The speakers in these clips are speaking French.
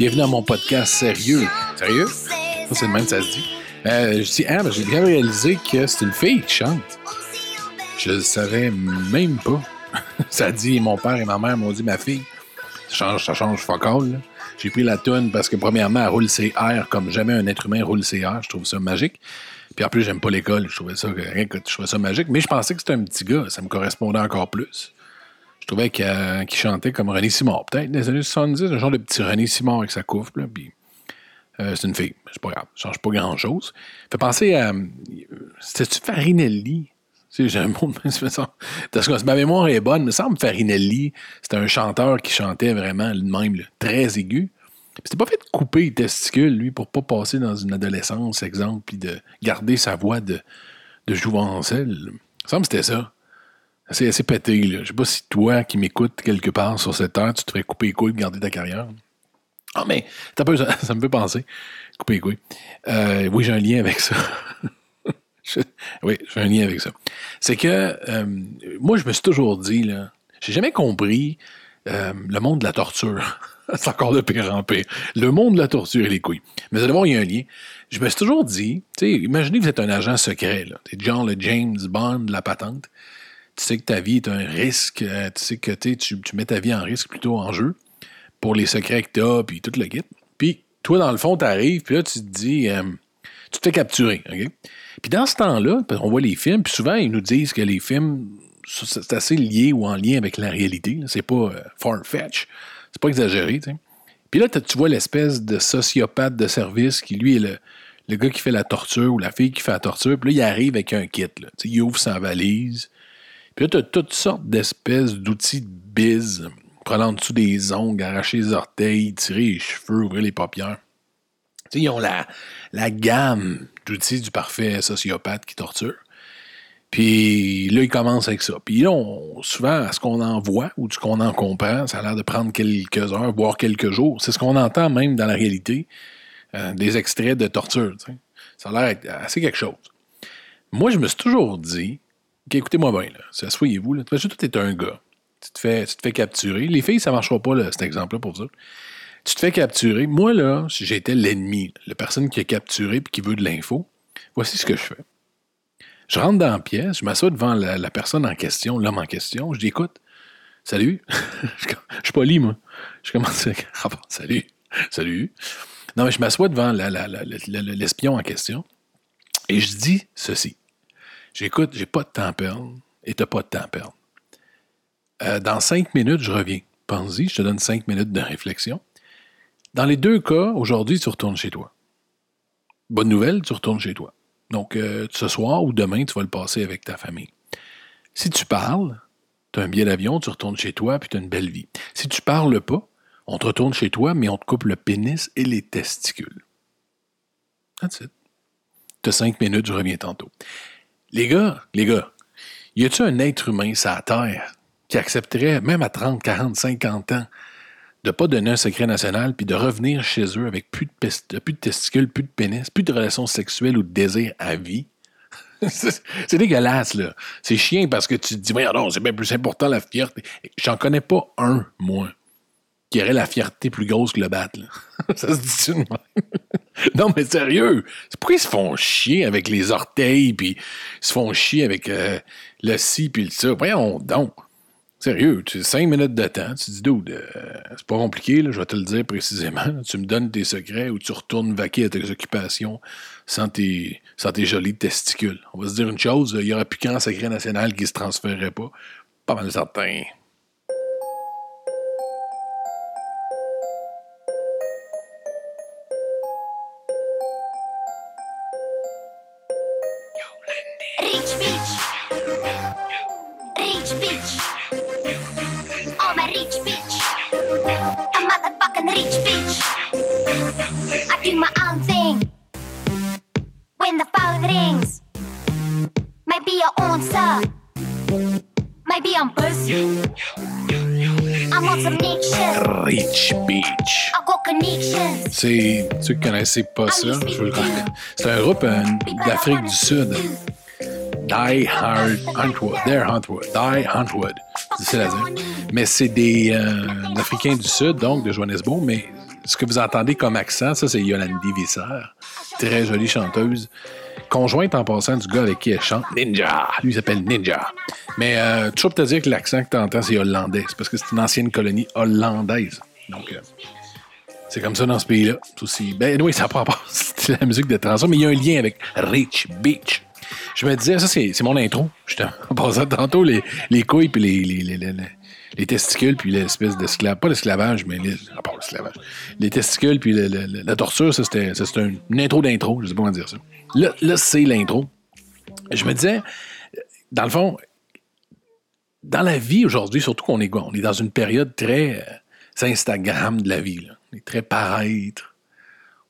Bienvenue dans mon podcast sérieux. Sérieux? C'est le même ça se dit. Euh, je dis, ah, ben, j'ai bien réalisé que c'est une fille qui chante. Je le savais même pas. ça dit, mon père et ma mère m'ont dit, ma fille, ça change, ça change focal. J'ai pris la tonne parce que, premièrement, elle roule ses airs comme jamais un être humain roule ses airs. Je trouve ça magique. Puis en plus, j'aime pas l'école. Je trouvais ça, je trouvais ça magique. Mais je pensais que c'était un petit gars. Ça me correspondait encore plus. Je trouvais qu'il chantait comme René Simard. Peut-être les années 70, un genre de petit René Simard avec sa couffe. Là, puis, euh, c'est une fille. C'est pas grave. Ça change pas grand-chose. Fait penser à. C'était-tu Farinelli? J'ai un mot de ma mémoire est bonne. Il me semble Farinelli, c'était un chanteur qui chantait vraiment le même, très aigu. C'était pas fait de couper les testicules, lui, pour pas passer dans une adolescence, exemple, puis de garder sa voix de, de jouvencelle. Il me semble que c'était ça. C'est assez pété, là. Je sais pas si toi, qui m'écoutes quelque part sur cette heure, tu te ferais couper les couilles pour garder ta carrière. Ah, mais ça, ça, me fait penser. Couper les couilles. Euh, oui, j'ai un lien avec ça. oui, j'ai un lien avec ça. C'est que euh, moi, je me suis toujours dit, là, j'ai jamais compris euh, le monde de la torture. C'est encore de pire en pire. Le monde de la torture et les couilles. Mais vous allez voir, il y a un lien. Je me suis toujours dit, imaginez que vous êtes un agent secret, là. T'es genre le James Bond de la patente. Tu sais que ta vie est un risque. Euh, tu sais que tu, tu mets ta vie en risque plutôt en jeu pour les secrets que tu as, puis tout le kit. Puis toi, dans le fond, tu arrives, puis là, tu te dis, tu te fais capturer. OK? Puis dans ce temps-là, on voit les films, puis souvent, ils nous disent que les films, c'est assez lié ou en lien avec la réalité. C'est pas euh, far-fetch. C'est pas exagéré. Puis là, tu vois l'espèce de sociopathe de service qui, lui, est le, le, gars qui fait la torture ou la fille qui fait la torture. Puis là, il arrive avec un kit. Là. Il ouvre sa valise. Puis là, tu as toutes sortes d'espèces d'outils de bise. En dessous des ongles, arracher les orteils, tirer les cheveux, ouvrir les paupières. ils ont la, gamme d'outils du parfait sociopathe qui torture. Puis là, il commence avec ça. Puis là, souvent, à ce qu'on en voit ou ce qu'on en comprend, ça a l'air de prendre quelques heures, voire quelques jours. C'est ce qu'on entend même dans la réalité, euh, des extraits de torture. Ça a l'air assez quelque chose. Moi, je me suis toujours dit, écoutez-moi bien, asseyez-vous, là, es un gars. Tu te, fais, tu te fais capturer. Les filles, ça ne marchera pas, cet exemple-là, pour ça. Tu te fais capturer. Moi, là, si j'étais l'ennemi, la personne qui est capturée et qui veut de l'info, voici ce que je fais. Je rentre dans la pièce, je m'assois devant la, personne en question, l'homme en question, je dis écoute, salut. je, suis pas moi. Je commence à salut, salut. Non, mais je m'assois devant l'espion en question et je dis ceci. J'écoute, j'ai pas de temps à perdre et t'as pas de temps à perdre. Euh, dans cinq minutes, je reviens. Pense-y, je te donne cinq minutes de réflexion. Dans les deux cas, aujourd'hui, tu retournes chez toi. Bonne nouvelle, tu retournes chez toi. Donc, euh, ce soir ou demain, tu vas le passer avec ta famille. Si tu parles, tu as un billet d'avion, tu retournes chez toi, puis tu as une belle vie. Si tu parles pas, on te retourne chez toi, mais on te coupe le pénis et les testicules. That's it. Tu as cinq minutes, je reviens tantôt. Les gars, les gars, y a-tu un être humain sur la Terre qui accepterait, même à 30, 40, 50 ans, de ne pas donner un secret national, puis de revenir chez eux avec plus de, plus de testicules, plus de pénis, plus de relations sexuelles ou de désir à vie? c'est dégueulasse, là. C'est chiant parce que tu te dis, non, c'est bien plus important la fierté. J'en connais pas un, moi, qui aurait la fierté plus grosse que le bat, là. ça se dit Non, mais sérieux, pourquoi ils se font chier avec les orteils, puis ils se font chier avec euh, le ci, puis le ça? Voyons donc. Sérieux, tu cinq minutes de temps, tu dis, dude, euh, c'est pas compliqué, je vais te le dire précisément. Tu me donnes tes secrets ou tu retournes vaquer à tes occupations sans tes, sans tes jolis testicules. On va se dire une chose, il n'y aura plus qu'un secret national qui se transférerait pas. Pas mal certain. C'est, ceux qui connaissaient pas ça, C'est un groupe euh, d'Afrique du Sud. Die Hard Huntwood. Die Huntwood. difficile à dire. Mais c'est des euh, Africains du Sud, donc de Johannesburg, mais ce que vous entendez comme accent, ça, c'est Yolandi Visser, très jolie chanteuse, conjointe en passant du gars avec qui elle chante, Ninja. Lui, il s'appelle Ninja. Mais euh, toujours pour te dire que l'accent que tu entends, c'est hollandais. C'est parce que c'est une ancienne colonie hollandaise. Donc, euh, c'est comme ça dans ce pays-là. Aussi. Ben, oui, ça prend pas. C'est la musique de transition, mais il y a un lien avec Rich Beach. Je me disais, ça, c'est mon intro. J'étais en passant tantôt les, les couilles puis les, les, les, les, testicules puis l'espèce d'esclavage. Pas l'esclavage, mais les, pas l'esclavage. Les testicules puis la torture, ça, c'était une intro d'intro. Je sais pas comment dire ça. Là, là c'est l'intro. Je me disais, dans le fond, dans la vie aujourd'hui, surtout qu'on est, on est dans une période très euh, Instagram de la vie. Là. On est très paraître.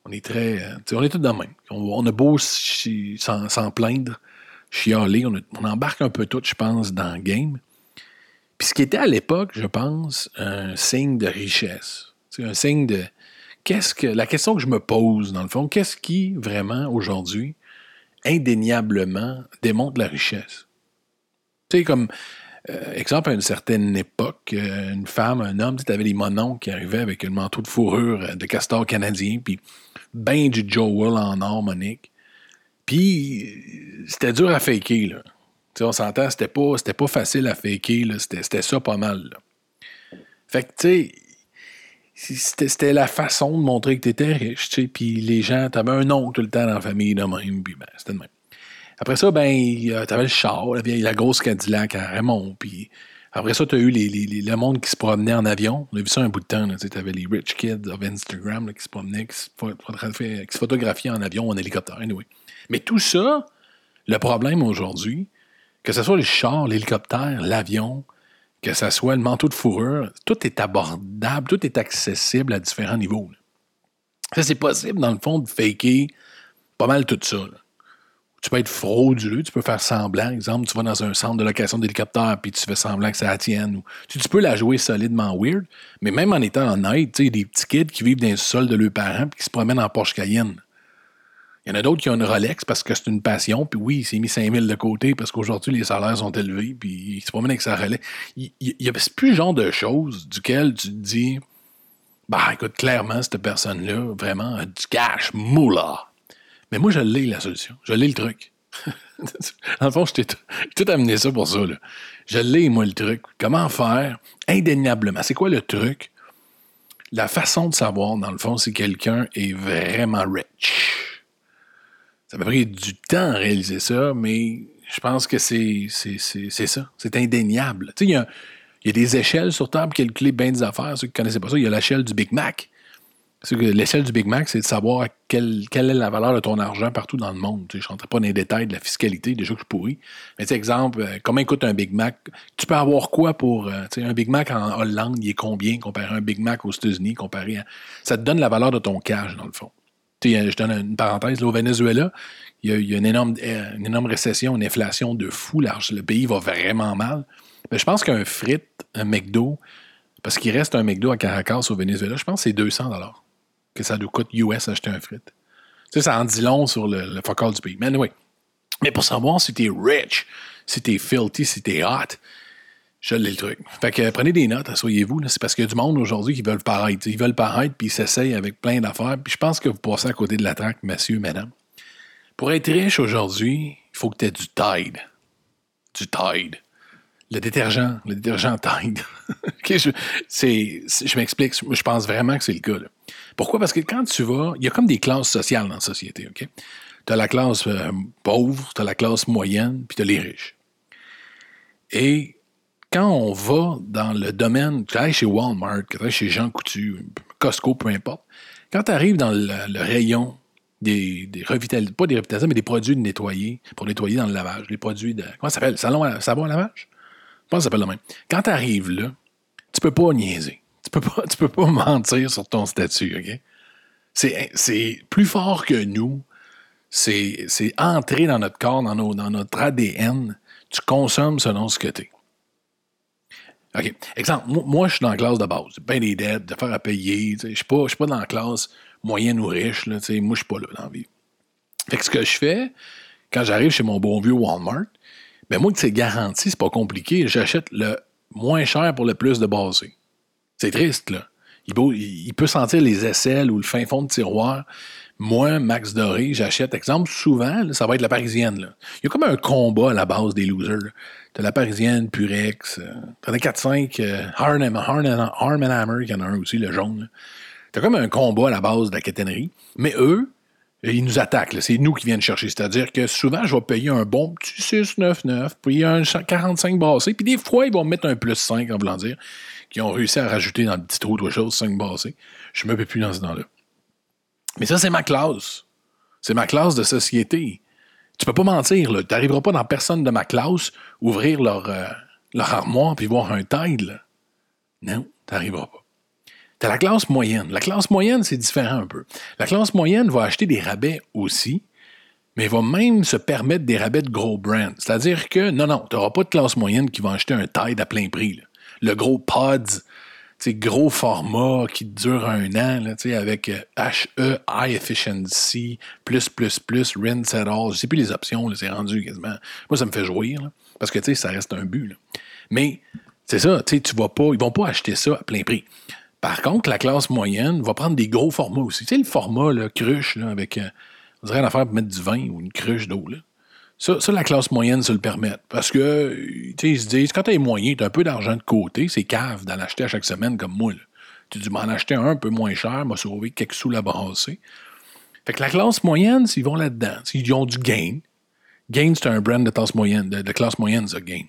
On est très. Euh, on est tous dans le même. On, a beau s'en plaindre, chialer, on, on, embarque un peu tout, je pense, dans le game. Puis ce qui était à l'époque, je pense, un signe de richesse. C'est un signe de. Qu'est-ce que. La question que je me pose, dans le fond, qu'est-ce qui vraiment aujourd'hui, indéniablement, démontre la richesse? Tu sais, comme euh, exemple, à une certaine époque, euh, une femme, un homme, tu avais les monons qui arrivaient avec un manteau de fourrure euh, de castor canadien, puis ben du Joel en or, Monique. Puis c'était dur à faker, là. On s'entend, c'était pas, c'était pas facile à faker. C'était, ça pas mal, Fait que, tu sais, c'était, la façon de montrer que tu étais riche, puis les gens, t'avais un oncle tout le temps dans la famille de même, puis ben, c'était de même. Après ça, ben, t'avais le char, la, la grosse Cadillac à Raymond, puis après ça, tu as eu les, les, le monde qui se promenait en avion. On a vu ça un bout de temps. Tu avais les rich kids of Instagram qui se promenaient, qui se, photographiaient en avion en hélicoptère. Mais tout ça, le problème aujourd'hui, que ce soit le char, l'hélicoptère, l'avion, que ce soit le manteau de fourrure, tout est abordable, tout est accessible à différents niveaux. Ça, c'est possible, dans le fond, de faker pas mal tout ça. Tu peux être frauduleux, tu peux faire semblant. Exemple, tu vas dans un centre de location d'hélicoptère puis tu fais semblant que ça la tienne. Tu, peux la jouer solidement weird, mais même en étant honnête, tu sais, des petits kids qui vivent dans le sol de leurs parents puis qui se promènent en Porsche Cayenne. Il y en a d'autres qui ont une Rolex parce que c'est une passion, puis oui, il s'est mis 5000 de côté parce qu'aujourd'hui, les salaires sont élevés, puis il se promène avec sa Rolex. Il n'y a plus genre de choses duquel tu te dis, bah écoute, clairement, cette personne-là, vraiment, du cash, moula. Mais moi, je l'ai, la solution. Je l'ai, le truc. Dans le fond, je t'ai tout amené ça pour ça. Là. Je l'ai, moi, le truc. Comment faire indéniablement? C'est quoi le truc? La façon de savoir, dans le fond, si quelqu'un est vraiment rich. Ça m'a pris du temps à réaliser ça, mais je pense que c'est ça. C'est indéniable. Tu sais, il y a, y a, des échelles sur table pour calculer bien des affaires. Ceux qui ne connaissaient pas ça, il y a l'échelle du Big Mac. L'échelle du Big Mac, c'est de savoir quelle, quelle, est la valeur de ton argent partout dans le monde. je ne rentrerai pas dans les détails de la fiscalité, déjà que je pourris. Mais exemple, euh, comment coûte un Big Mac? Tu peux avoir quoi pour. Euh, un Big Mac en Hollande, il est combien comparé à un Big Mac aux États-Unis, comparé à. Ça te donne la valeur de ton cash, dans le fond. Je donne une parenthèse. au Venezuela, il y a, une, énorme, euh, une énorme récession, une inflation de fou. Le pays va vraiment mal. Mais je pense qu'un frit, un McDo, parce qu'il reste un McDo à Caracas au Venezuela, je pense que c'est 200 que ça nous coûte US acheter un frit. Ça en dit long sur le, le focal du pays. Mais anyway. Mais pour savoir si t'es rich, si t'es filthy, si t'es hot, je l'ai le truc. Fait que prenez des notes, asseyez-vous. C'est parce qu'il y a du monde aujourd'hui qui veulent paraître. Ils veulent paraître, puis ils s'essayent avec plein d'affaires. Puis je pense que vous passez à côté de la traque, monsieur, madame. Pour être riche aujourd'hui, il faut que tu aies du Tide. Du Tide le détergent, le détergent Tide. je, m'explique, je pense vraiment que c'est le cas. Pourquoi? Parce que quand tu vas, il y a comme des classes sociales dans la société. OK? Tu as la classe euh, pauvre, tu as la classe moyenne, puis tu as les riches. Et quand on va dans le domaine, tu travailles chez Walmart, tu travailles chez Jean Coutu, Costco, peu importe, quand tu arrives dans le, rayon des, des pas des revitalisations, mais des produits de nettoyer, pour nettoyer dans le lavage, les produits de, comment ça s'appelle, salon à, savon lavage? pense que ça s'appelle le même. Quand tu arrives là, tu peux pas niaiser. Tu peux pas, tu peux pas mentir sur ton statut, OK? C'est plus fort que nous. C'est entrer dans notre corps, dans, nos, dans notre ADN. Tu consommes selon ce que tu es. OK. Exemple, moi, je suis dans la classe de base. Ben des dettes, de faire à payer. Je ne suis pas, dans la classe moyenne ou riche. Là, moi, je ne suis pas là dans la vie. Fait que ce que je fais, quand j'arrive chez mon bon vieux Walmart, ben, moi, que c'est garanti, c'est pas compliqué. J'achète le moins cher pour le plus de basé. C'est triste, là. Il peut, sentir les aisselles ou le fin fond de tiroir. Moi, Max Doré, j'achète, exemple, souvent, ça va être la parisienne. Là. Il y a comme un combat à la base des losers. T'as la parisienne, Purex, euh, t'as des 4-5, euh, Arm, and Hammer, qui en a un aussi, le jaune. T'as comme un combat à la base de la caténerie. Mais eux, ils nous attaquent. C'est nous qui viennent chercher. C'est-à-dire que souvent, je vais payer un bon petit 6,99, puis un 45 brassé, puis des fois, ils vont mettre un plus 5, en voulant dire, qui ont réussi à rajouter dans le petit trou de chose 5 brassés. Je ne me peux plus dans ce temps-là. Mais ça, c'est ma classe. C'est ma classe de société. Tu peux pas mentir. Tu n'arriveras pas dans personne de ma classe ouvrir leur, euh, armoire puis voir un tide. Non, tu n'arriveras pas. Tu la classe moyenne. La classe moyenne, c'est différent un peu. La classe moyenne va acheter des rabais aussi, mais va même se permettre des rabais de gros brands. C'est-à-dire que, non, non, tu n'auras pas de classe moyenne qui va acheter un Tide à plein prix. Le gros Pods, gros format qui dure un an, là, avec HE, euh, High Efficiency, plus, plus, plus, rinse at all. Je sais plus les options, c'est rendu quasiment. Moi, ça me fait jouir, parce que ça reste un but. Mais c'est ça, tu vas pas, ils vont pas acheter ça à plein prix. Par contre, la classe moyenne va prendre des gros formats aussi. Tu sais, le format là, cruche, là, avec, euh, on dirait une affaire pour mettre du vin ou une cruche d'eau. Ça, la classe moyenne se le permet. Parce que, tu sais, ils se disent, quand tu as les moyens, tu as un peu d'argent de côté, c'est cave d'en acheter à chaque semaine comme moi. Tu dis, m'en acheter un un peu moins cher, m'a sauvé quelques sous la brasser. Fait que la classe moyenne, s'ils vont là-dedans, s'ils ont du gain, gain, c'est un brand de classe moyenne, de, classe moyenne, ça, gain.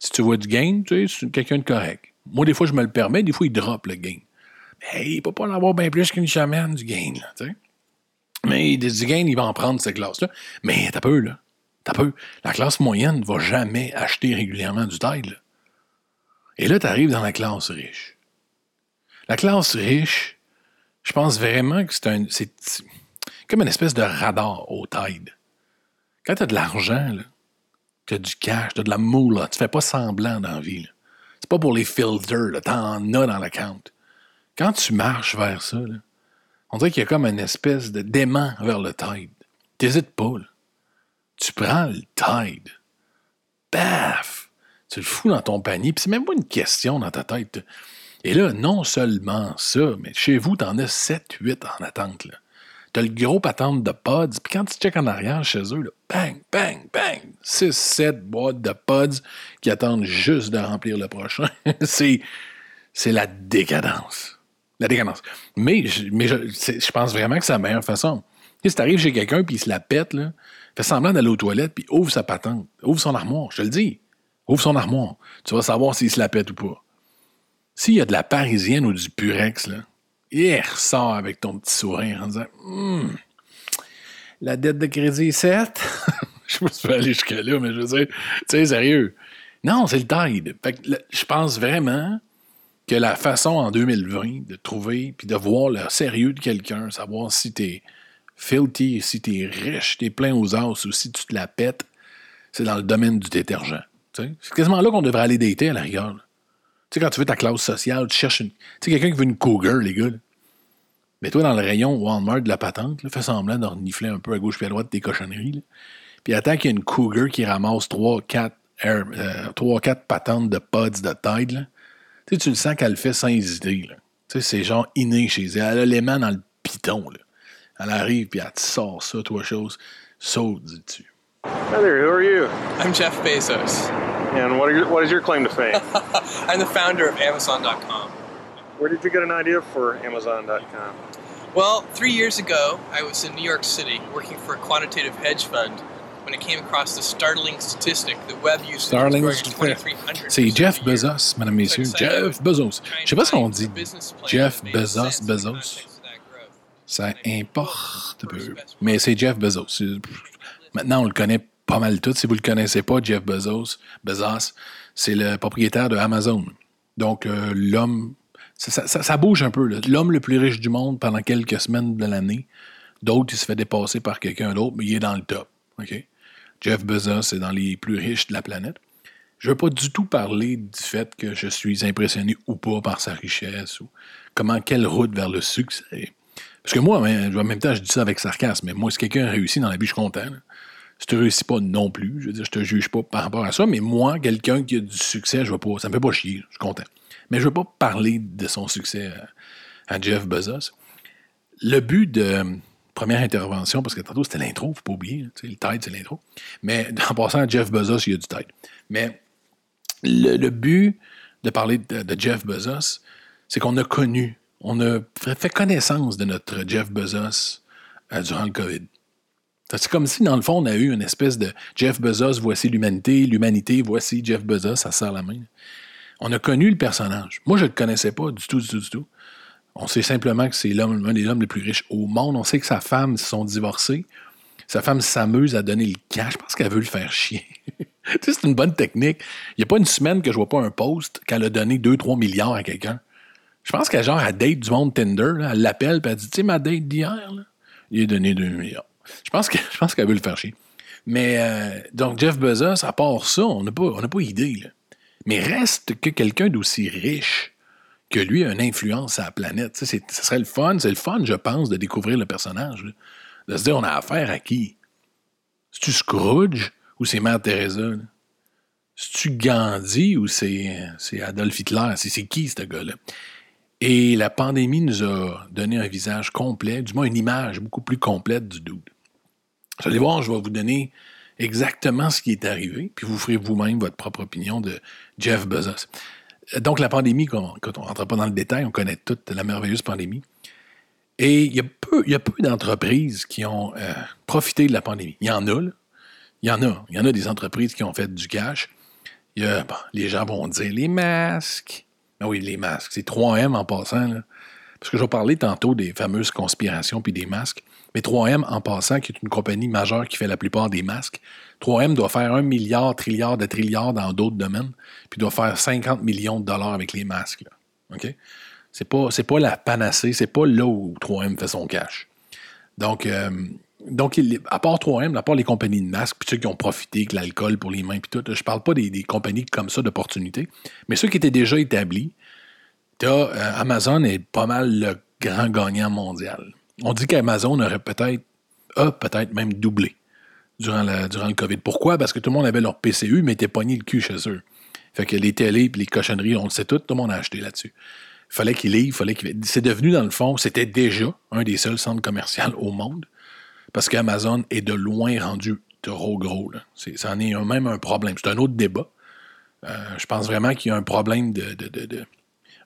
Si tu vois du gain, tu sais, c'est quelqu'un de correct. Moi, des fois, je me le permets, des fois, il drop le gain. Hey, il peut pas en avoir bien plus qu'une chamane du gain, tu sais. Mais du gain, il va en prendre cette classe-là. Mais t'as peu, là. La classe moyenne ne va jamais acheter régulièrement du Tide. Et là, tu arrives dans la classe riche. La classe riche, je pense vraiment que c'est comme une espèce de radar au Tide. Quand tu as de l'argent, tu as du cash, tu as de la moule, tu fais pas semblant dans la vie. C'est pas pour les filters, t'en as dans l'account. Quand tu marches vers ça, on dirait qu'il y a comme une espèce de dément vers le tide. T'hésites pas. Tu prends le tide. Paf! Tu le fous dans ton panier, puis c'est même pas une question dans ta tête. Et là, non seulement ça, mais chez vous, t'en as 7-8 en attente. Là. T'as le gros patente de pods, puis quand tu checkes en arrière chez eux, bang, bang, bang, 6-7 boîtes de pods qui attendent juste de remplir le prochain. c'est, c'est la décadence. La décadence. Mais, mais je, je, pense vraiment que c'est la meilleure façon. si tu arrives chez quelqu'un puis il se la pète, là, fait semblant d'aller aux toilettes puis ouvre sa patente, ouvre son armoire, je te le dis. Ouvre son armoire. Tu vas savoir s'il se la pète ou pas. S'il y a de la parisienne ou du purex, là, il ressort avec ton petit sourire en disant hum, La dette de crédit est 7. je sais pas si aller jusqu'à là, mais je veux dire, tu sais, sérieux. Non, c'est le tide. Fait que, je pense vraiment que la façon en 2020 de trouver puis de voir le sérieux de quelqu'un, savoir si t'es filthy, si t'es riche, t'es plein aux os ou si tu te la pètes, c'est dans le domaine du détergent. C'est quasiment là qu'on devrait aller dater à la rigueur. Tu sais, quand tu veux ta classe sociale, tu cherches une. Tu sais, quelqu'un qui veut une cougar, les gars. Mais toi, dans le rayon Walmart de la patente, fais semblant de renifler un peu à gauche et à droite tes cochonneries. Puis attends qu'il y ait une cougar qui ramasse 3-4 euh, patentes de pods de. Là tu, le sens qu'elle le fait sans hésiter. Tu sais, c'est genre inné chez elle. Elle a les mains dans le piton. Elle arrive puis elle te sort ça, toi, chose. Saute, dis-tu. Hi there, who are you? I'm Jeff Bezos. And what, are your, what is your claim to fame? I'm the founder of Amazon.com. Where did you get an idea for Amazon.com? Well, three years ago, I was in New York City working for a quantitative hedge fund when it came across the startling statistic that web usage startling C'est Jeff Bezos, mesdames, messieurs. Jeff Bezos. Je sais pas si on dit Jeff Bezos, Bezos. Ça importe peu. Mais c'est Jeff Bezos. Maintenant, on le connaît pas mal tout. Si vous le connaissez pas, Jeff Bezos, Bezos, c'est le propriétaire de Amazon. Donc, euh, l'homme, ça, bouge un peu. L'homme le plus riche du monde pendant quelques semaines de l'année. D'autres, il se fait dépasser par quelqu'un d'autre, mais il est dans le top. Jeff Bezos est dans les plus riches de la planète. Je ne veux pas du tout parler du fait que je suis impressionné ou pas par sa richesse ou comment, quelle route vers le succès. Parce que moi, en même temps, je dis ça avec sarcasme, mais moi, si quelqu'un réussit dans la vie, je suis content. Si tu réussis pas non plus, je veux dire, je te juge pas par rapport à ça, mais moi, quelqu'un qui a du succès, je veux pas, ça me fait pas chier, je suis content. Mais je veux pas parler de son succès à, Jeff Bezos. Le but de première intervention, parce que tantôt c'était l'intro, faut pas oublier, le tide, c'est l'intro. Mais en passant à Jeff Bezos, il y a du tide. Mais le, le but de parler de, de Jeff Bezos, c'est qu'on a connu, on a fait connaissance de notre Jeff Bezos euh, durant le COVID. C'est comme si, dans le fond, on a eu une espèce de Jeff Bezos, voici l'humanité, l'humanité, voici Jeff Bezos, ça sert la main. On a connu le personnage. Moi, je ne le connaissais pas du tout, du tout, du tout. On sait simplement que c'est l'homme, un des hommes les plus riches au monde. On sait que sa femme se sont divorcés. Sa femme s'amuse à donner le cash parce qu'elle veut le faire chier. c'est une bonne technique. Il n'y a pas une semaine que je vois pas un post qu'elle a donné 2-3 milliards à quelqu'un. Je pense qu'elle genre à date du monde Tinder, elle l'appelle et elle dit Tu sais, ma date d'hier, il a donné 2 milliards. Je pense qu'elle veut le faire chier. Mais euh, donc Jeff Bezos, à part ça, on n'a pas, pas idée. Mais reste que quelqu'un d'aussi riche que lui a une influence sur la planète. Ce serait le fun, c'est le fun, je pense, de découvrir le personnage. De se dire, on a affaire à qui? C'est-tu Scrooge ou c'est Mère Teresa? C'est-tu Gandhi ou c'est c'est Adolf Hitler? C'est qui, ce gars-là? Et la pandémie nous a donné un visage complet, du moins une image beaucoup plus complète du dude. Vous allez voir, je vais vous donner exactement ce qui est arrivé, puis vous ferez vous-même votre propre opinion de Jeff Bezos. Donc, la pandémie, quand on ne rentre pas dans le détail, on connaît toute la merveilleuse pandémie. Et il y a peu, d'entreprises qui ont euh, profité de la pandémie. Il y en a, là. Il y en a. Il y en a des entreprises qui ont fait du cash. Les gens vont dire les masques. Ah oui, les masques. C'est 3M en passant. Parce que je vais tantôt des fameuses conspirations puis des masques. Mais 3M en passant, qui est une compagnie majeure qui fait la plupart des masques, 3M doit faire un milliard, trilliard de trilliards dans d'autres domaines, puis doit faire 50 millions de dollars avec les masques. Là. OK? C'est pas, pas la panacée, c'est pas là où 3M fait son cash. Donc, euh, donc à part 3M, à part les compagnies de masques, puis ceux qui ont profité avec l'alcool pour les mains, puis tout, je parle pas des, compagnies comme ça d'opportunités, mais ceux qui étaient déjà établis, t'as, euh, Amazon est pas mal le grand gagnant mondial. On dit qu'Amazon aurait peut-être, a peut-être même doublé durant, durant le COVID. Pourquoi? Parce que tout le monde avait leur PCU, mais était pogné le cul chez eux. Fait que les télés et les cochonneries, on le sait tout, tout le monde a acheté là-dessus. Fallait qu'il livre, fallait qu'il. C'est devenu, dans le fond, c'était déjà un des seuls centres commerciaux au monde. Parce qu'Amazon est de loin rendu trop gros. Ça en est même un problème. C'est un autre débat. Euh, je pense vraiment qu'il y a un problème de,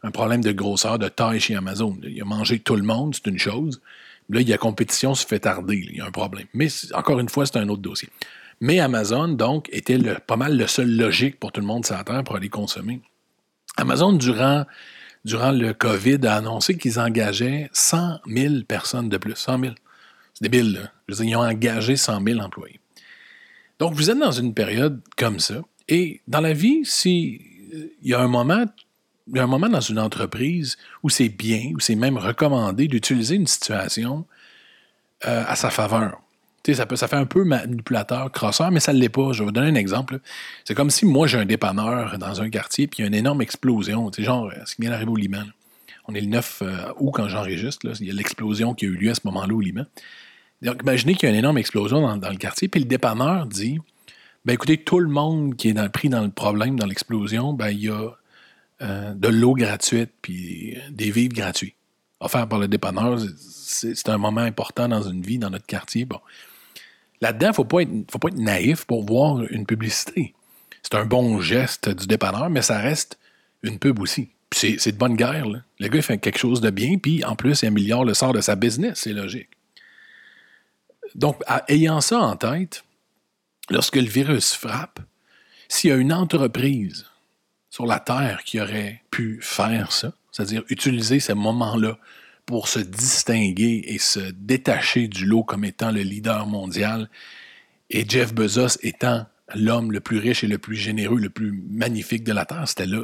un problème de grosseur, de taille chez Amazon. Il a mangé tout le monde, c'est une chose. Là, il y a compétition, se fait tarder. Il y a un problème. Mais encore une fois, c'est un autre dossier. Mais Amazon, donc, était pas mal le seul logique pour tout le monde sur la Terre pour aller consommer. Amazon, durant, durant le COVID, a annoncé qu'ils engageaient 100 000 personnes de plus. 100 000. C'est débile, là. Ils ont engagé 100 000 employés. Donc, vous êtes dans une période comme ça. Et dans la vie, si euh, y a un moment, il y a un moment dans une entreprise où c'est bien, où c'est même recommandé d'utiliser une situation euh, à sa faveur. Ça, peut, ça fait un peu manipulateur, crosseur, mais ça ne l'est pas. Je vais vous donner un exemple. C'est comme si moi, j'ai un dépanneur dans un quartier, puis il y a une énorme explosion. Tu genre, ce qui vient d'arriver au Liban. On est le 9 euh, août quand j'enregistre. Il y a l'explosion qui a eu lieu à ce moment-là au Liban. Donc, imaginez qu'il y a une énorme explosion dans, le quartier, puis le dépanneur dit ben écoutez, tout le monde qui est pris dans le problème, dans l'explosion, ben il y a euh, de l'eau gratuite, puis des vivres gratuits. Offert par le dépanneur, c'est un moment important dans une vie, dans notre quartier. Bon. Là-dedans, il ne faut, pas être- naïf pour voir une publicité. C'est un bon geste du dépanneur, mais ça reste une pub aussi. C'est- de bonne guerre. là. Le gars fait quelque chose de bien, puis en plus, il améliore le sort de sa business, c'est logique. Donc, ayant ça en tête, lorsque le virus frappe, s'il y a une entreprise sur la Terre qui aurait pu faire ça, c'est-à-dire utiliser ces moments-là pour se distinguer et se détacher du lot comme étant le leader mondial, et Jeff Bezos étant l'homme le plus riche et le plus généreux, le plus magnifique de la Terre, c'était là.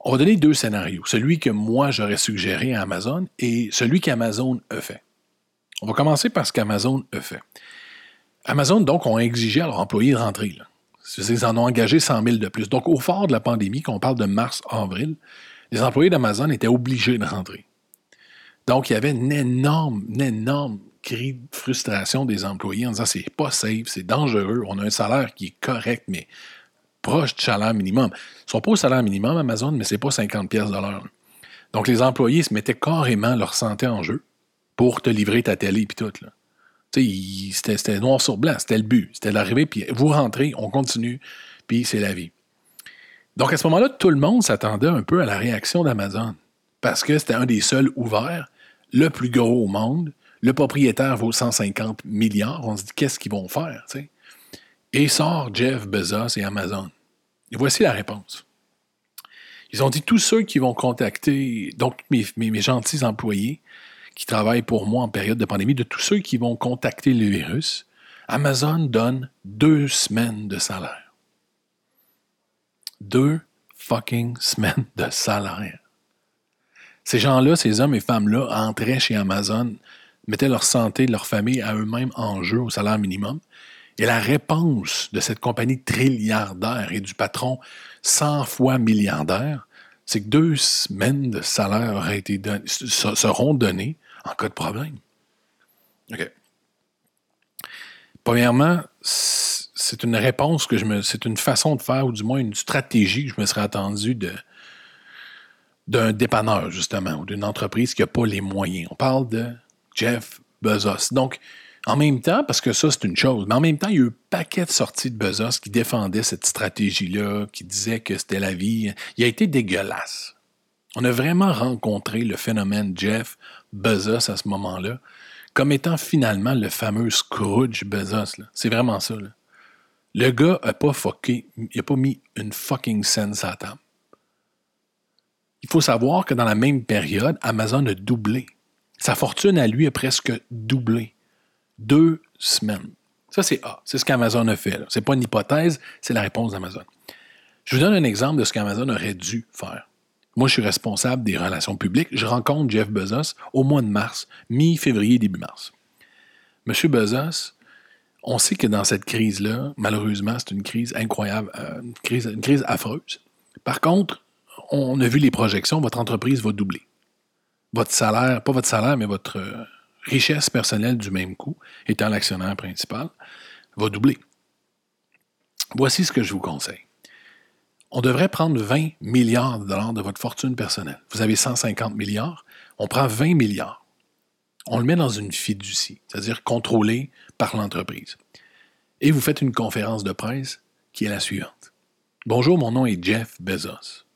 On va donner deux scénarios. Celui que moi j'aurais suggéré à Amazon et celui qu'Amazon a fait. On va commencer par ce qu'Amazon a fait. Amazon, donc, ont exigé à leurs employés de rentrer. Qu'ils en ont engagé 100 000 de plus. Donc, au fort de la pandémie, qu'on parle de mars-avril, les employés d'Amazon étaient obligés de rentrer. Donc, il y avait une énorme, une énorme cris de frustration des employés en disant c'est pas safe, c'est dangereux, on a un salaire qui est correct, mais proche du salaire minimum. Ils sont pas au salaire minimum Amazon, mais c'est pas 50 pièces de l'heure. Donc les employés se mettaient carrément leur santé en jeu pour te livrer ta télé puis tout. C'était, c'était noir sur blanc, c'était le but. C'était l'arrivée, puis vous rentrez, on continue, puis c'est la vie. Donc à ce moment-là, tout le monde s'attendait un peu à la réaction d'Amazon. Parce que c'était un des seuls ouverts, le plus gros au monde. Le propriétaire vaut 150 milliards. On se dit, qu'est-ce qu'ils vont faire? Et sort Jeff Bezos et Amazon. Et voici la réponse. Ils ont dit tous ceux qui vont contacter, donc mes, mes, gentils employés qui travaillent pour moi en période de pandémie, de tous ceux qui vont contacter le virus, Amazon donne deux semaines de salaire. Deux fucking semaines de salaire. Ces gens-là, ces hommes et femmes-là, entraient chez Amazon, mettaient leur santé, leur famille à eux-mêmes en jeu au salaire minimum, et la réponse de cette compagnie trilliardaire et du patron 100 fois milliardaire, c'est que deux semaines de salaire été seront données en cas de problème. OK. Premièrement, c'est une réponse que je me. C'est une façon de faire, ou du moins une stratégie que je me serais attendu de, d'un dépanneur, justement, ou d'une entreprise qui n'a pas les moyens. On parle de Jeff Bezos. Donc, en même temps, parce que ça, c'est une chose, mais en même temps, il y a eu un paquet de sorties de Bezos qui défendaient cette stratégie-là, qui disaient que c'était la vie. Il a été dégueulasse. On a vraiment rencontré le phénomène Jeff Bezos à ce moment-là comme étant finalement le fameux Scrooge Bezos. C'est vraiment ça. Le gars n'a pas fucké, il n'a pas mis une fucking scène à table. Il faut savoir que dans la même période, Amazon a doublé. Sa fortune à lui a presque doublé deux semaines. Ça, c'est A. C'est ce qu'Amazon a fait. Ce n'est pas une hypothèse, c'est la réponse d'Amazon. Je vous donne un exemple de ce qu'Amazon aurait dû faire. Moi, je suis responsable des relations publiques. Je rencontre Jeff Bezos au mois de mars, mi-février, début mars. Monsieur Bezos, on sait que dans cette crise-là, malheureusement, c'est une crise incroyable, euh, une, crise, affreuse. Par contre, on a vu les projections, votre entreprise va doubler. Votre salaire, pas votre salaire, mais votre euh, richesse personnelle du même coup, étant l'actionnaire principal, va doubler. Voici ce que je vous conseille. On devrait prendre 20 milliards de dollars de votre fortune personnelle. Vous avez 150 milliards, on prend 20 milliards. On le met dans une fiducie, c'est-à-dire contrôlée par l'entreprise. Et vous faites une conférence de presse qui est la suivante. Bonjour, mon nom est Jeff Bezos.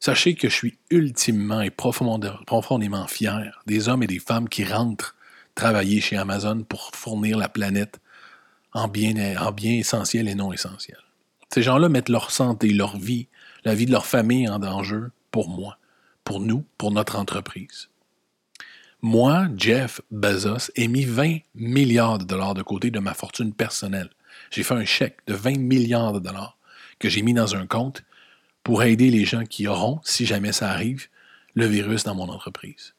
Sachez que je suis ultimement et profondément fier des hommes et des femmes qui rentrent travailler chez Amazon pour fournir la planète en biens en bien essentiels et non essentiels. Ces gens-là mettent leur santé, leur vie, la vie de leur famille en danger pour moi, pour nous, pour notre entreprise. Moi, Jeff Bezos, ai mis 20 milliards de dollars de côté de ma fortune personnelle. J'ai fait un chèque de 20 milliards de dollars que j'ai mis dans un compte pour aider les gens qui auront, si jamais ça arrive, le virus dans mon entreprise.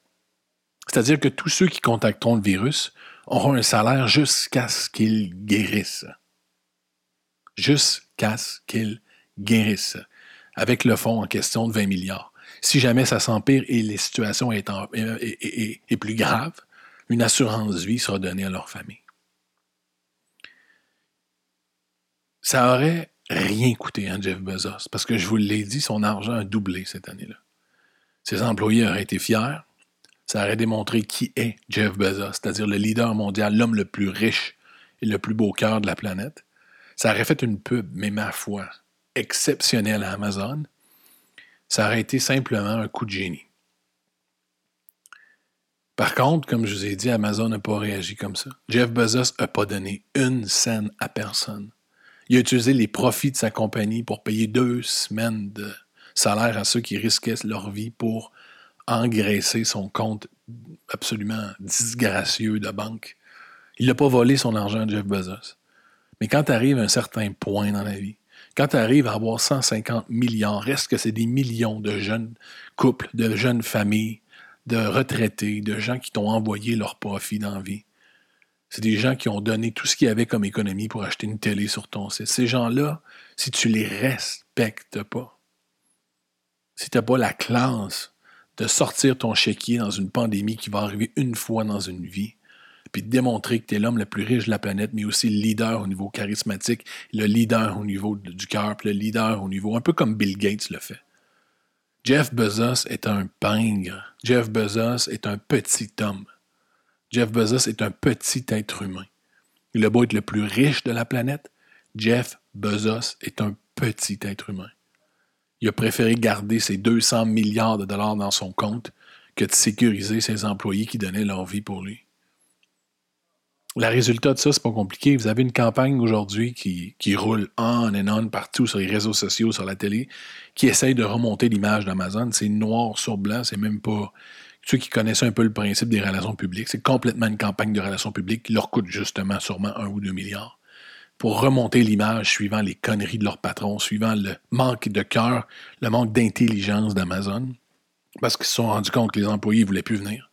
C'est-à-dire que tous ceux qui contacteront le virus auront un salaire jusqu'à ce qu'ils guérissent. Jusqu'à ce qu'ils guérissent. Avec le fonds en question de 20 milliards. Si jamais ça s'empire et les situations est, plus graves, une assurance vie sera donnée à leur famille. Ça aurait rien coûté à Jeff Bezos, parce que je vous l'ai dit, son argent a doublé cette année-là. Ses employés auraient été fiers. Ça aurait démontré qui est Jeff Bezos, c'est-à-dire le leader mondial, l'homme le plus riche et le plus beau cœur de la planète. Ça aurait fait une pub, mais ma foi, exceptionnelle à Amazon. Ça aurait été simplement un coup de génie. Par contre, comme je vous ai dit, Amazon n'a pas réagi comme ça. Jeff Bezos n'a pas donné une scène à personne. Il a utilisé les profits de sa compagnie pour payer deux semaines de salaire à ceux qui risquaient leur vie pour engraisser son compte absolument disgracieux de banque. Il n'a pas volé son argent à Jeff Bezos. Mais quand tu arrives à un certain point dans la vie, quand tu arrives à avoir 150 millions, reste que c'est des millions de jeunes couples, de jeunes familles, de retraités, de gens qui t'ont envoyé leurs profits dans la vie. C'est des gens qui ont donné tout ce qu'il y avait comme économie pour acheter une télé sur ton site. Ces gens-là, si tu les respectes pas, si tu n'as pas la classe de sortir ton chéquier dans une pandémie qui va arriver une fois dans une vie, puis de démontrer que tu es l'homme le plus riche de la planète, mais aussi le leader au niveau charismatique, le leader au niveau du cœur, le leader au niveau, un peu comme Bill Gates le fait. Jeff Bezos est un pingre. Jeff Bezos est un petit homme. Jeff Bezos est un petit être humain. Il a beau être le plus riche de la planète, Jeff Bezos est un petit être humain. Il a préféré garder ses 200 milliards de dollars dans son compte que de sécuriser ses employés qui donnaient leur vie pour lui. Le résultat de ça, c'est pas compliqué. Vous avez une campagne aujourd'hui qui, qui, roule on et on partout sur les réseaux sociaux, sur la télé, qui essaye de remonter l'image d'Amazon. C'est noir sur blanc, c'est même pas. Ceux qui connaissent un peu le principe des relations publiques, c'est complètement une campagne de relations publiques qui leur coûte justement sûrement un ou deux milliards pour remonter l'image suivant les conneries de leur patron, suivant le manque de cœur, le manque d'intelligence d'Amazon, parce qu'ils se sont rendus compte que les employés ne voulaient plus venir.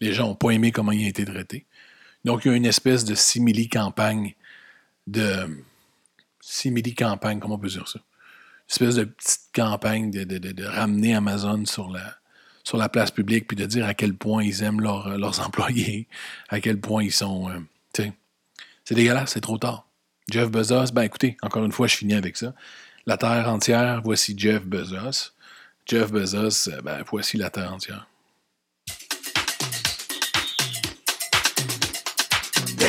Les gens n'ont pas aimé comment ils ont été traités. Donc, il y a une espèce de simili-campagne de. Simili-campagne, comment on peut dire ça? Une espèce de petite campagne de, ramener Amazon sur la, sur la place publique, puis de dire à quel point ils aiment leurs employés, à quel point ils sont. Euh, c'est dégueulasse, c'est trop tard. Jeff Bezos, ben écoutez, encore une fois, je finis avec ça. La Terre entière, voici Jeff Bezos. Jeff Bezos, euh, ben voici la Terre entière.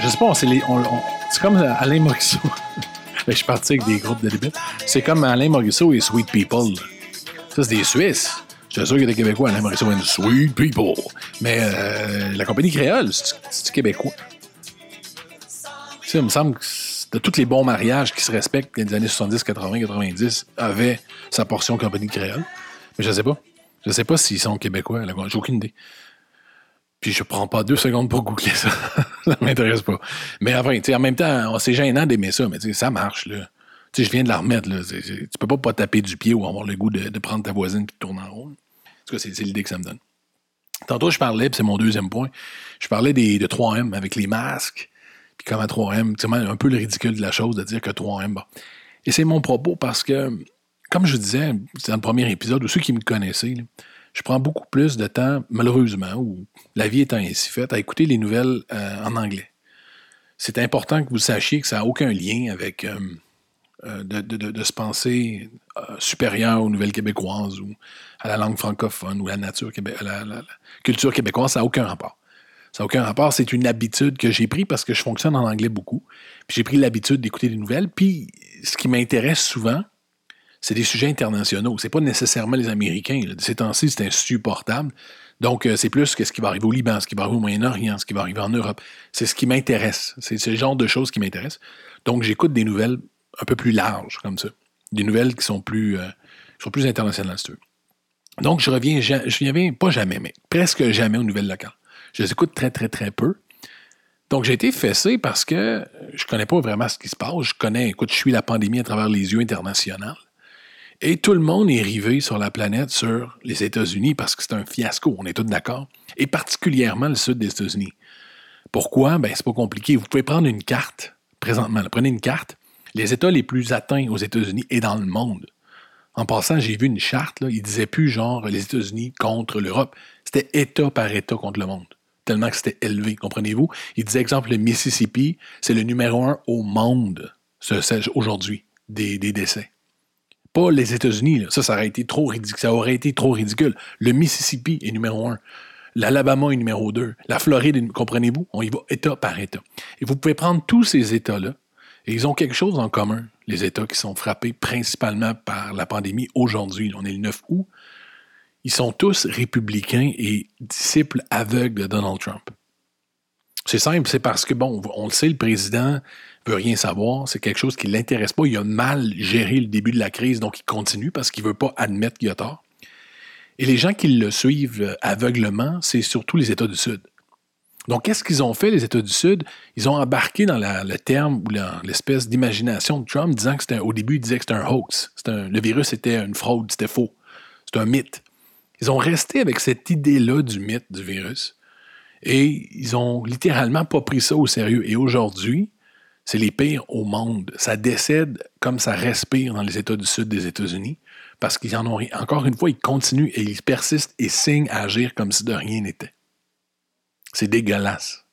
Je sais pas, c'est comme Alain Morisseau. je suis parti avec des groupes de début. C'est comme Alain Morisseau et Sweet People. Ça, c'est des Suisses. J'étais sûr qu'il était québécois. Alain Morisseau et Sweet People. Mais euh, la compagnie créole, c'est québécois? Ça, il me semble que de tous les bons mariages qui se respectent dans les années 70, 80, 90 avaient sa portion compagnie créole. Mais je sais pas. Je sais pas s'ils sont québécois. J'ai aucune idée. Puis je prends pas deux secondes pour googler ça. ça m'intéresse pas. Mais enfin, en même temps, c'est gênant d'aimer ça, mais ça marche, là. sais, je viens de la remettre, là. Tu peux pas pas taper du pied ou avoir le goût de, prendre ta voisine et de tourner en rond. En tout cas, c'est l'idée que ça me donne. Tantôt, je parlais, c'est mon deuxième point, je parlais des, de 3M avec les masques, puis comme à 3M, c'est un peu le ridicule de la chose de dire que 3M, bon. Et c'est mon propos parce que, comme je disais, dans le premier épisode, ou ceux qui me connaissaient, je prends beaucoup plus de temps, malheureusement, ou la vie étant ainsi faite, à écouter les nouvelles euh, en anglais. C'est important que vous sachiez que ça n'a aucun lien avec euh, euh, de, se penser supérieur aux nouvelles québécoises ou à la langue francophone ou à la nature la, culture québécoise. Ça n'a aucun rapport. Ça n'a aucun rapport. C'est une habitude que j'ai pris parce que je fonctionne en anglais beaucoup. J'ai pris l'habitude d'écouter les nouvelles. Puis ce qui m'intéresse souvent, c'est des sujets internationaux. C'est pas nécessairement les Américains. Ces temps-ci, c'est insupportable. Donc, euh, c'est plus ce qui va arriver au Liban, ce qui va arriver au Moyen-Orient, ce qui va arriver en Europe. C'est ce qui m'intéresse. C'est ce genre de choses qui m'intéressent. Donc, j'écoute des nouvelles un peu plus larges, comme ça. Des nouvelles qui sont plus, euh, sont plus internationales, Donc, je reviens, je reviens pas jamais, mais presque jamais aux nouvelles locales. Je les écoute très, très, très peu. Donc, j'ai été fessé parce que je connais pas vraiment ce qui se passe. Je connais, écoute, je suis la pandémie à travers les yeux internationaux. Et tout le monde est rivé sur la planète sur les États-Unis parce que c'est un fiasco, on est tous d'accord, et particulièrement le sud des États-Unis. Pourquoi? Ben, c'est pas compliqué. Vous pouvez prendre une carte, présentement, prenez une carte, les États les plus atteints aux États-Unis et dans le monde. En passant, j'ai vu une charte, il disait plus genre les États-Unis contre l'Europe. C'était État par État contre le monde. Tellement que c'était élevé, comprenez-vous? Il disait, exemple, le Mississippi, c'est le numéro un au monde, aujourd'hui, des décès. Pas les États-Unis, ça, ça aurait été trop ridicule. Ça aurait été trop ridicule. Le Mississippi est numéro un. L'Alabama est numéro deux. La Floride, comprenez-vous? On y va État par État. Et vous pouvez prendre tous ces États-là, et ils ont quelque chose en commun, les États qui sont frappés principalement par la pandémie aujourd'hui. On est le 9 août. Ils sont tous républicains et disciples aveugles de Donald Trump. C'est simple, c'est parce que, bon, on le sait, le président veut rien savoir, c'est quelque chose qui ne l'intéresse pas. Il a mal géré le début de la crise, donc il continue parce qu'il ne veut pas admettre qu'il a tort. Et les gens qui le suivent aveuglement, c'est surtout les États du Sud. Donc, qu'est-ce qu'ils ont fait, les États du Sud? Ils ont embarqué dans le terme ou l'espèce d'imagination de Trump, disant que c'était, au début, il disait que c'était un hoax. le virus était une fraude, c'était faux. C'était un mythe. Ils ont resté avec cette idée-là du mythe du virus. Et ils ont littéralement pas pris ça au sérieux. Et aujourd'hui, c'est les pires au monde. Ça décède comme ça respire dans les États du Sud des États-Unis parce qu'ils en ont rien. Encore une fois, ils continuent et ils persistent et signent à agir comme si de rien n'était. C'est dégueulasse.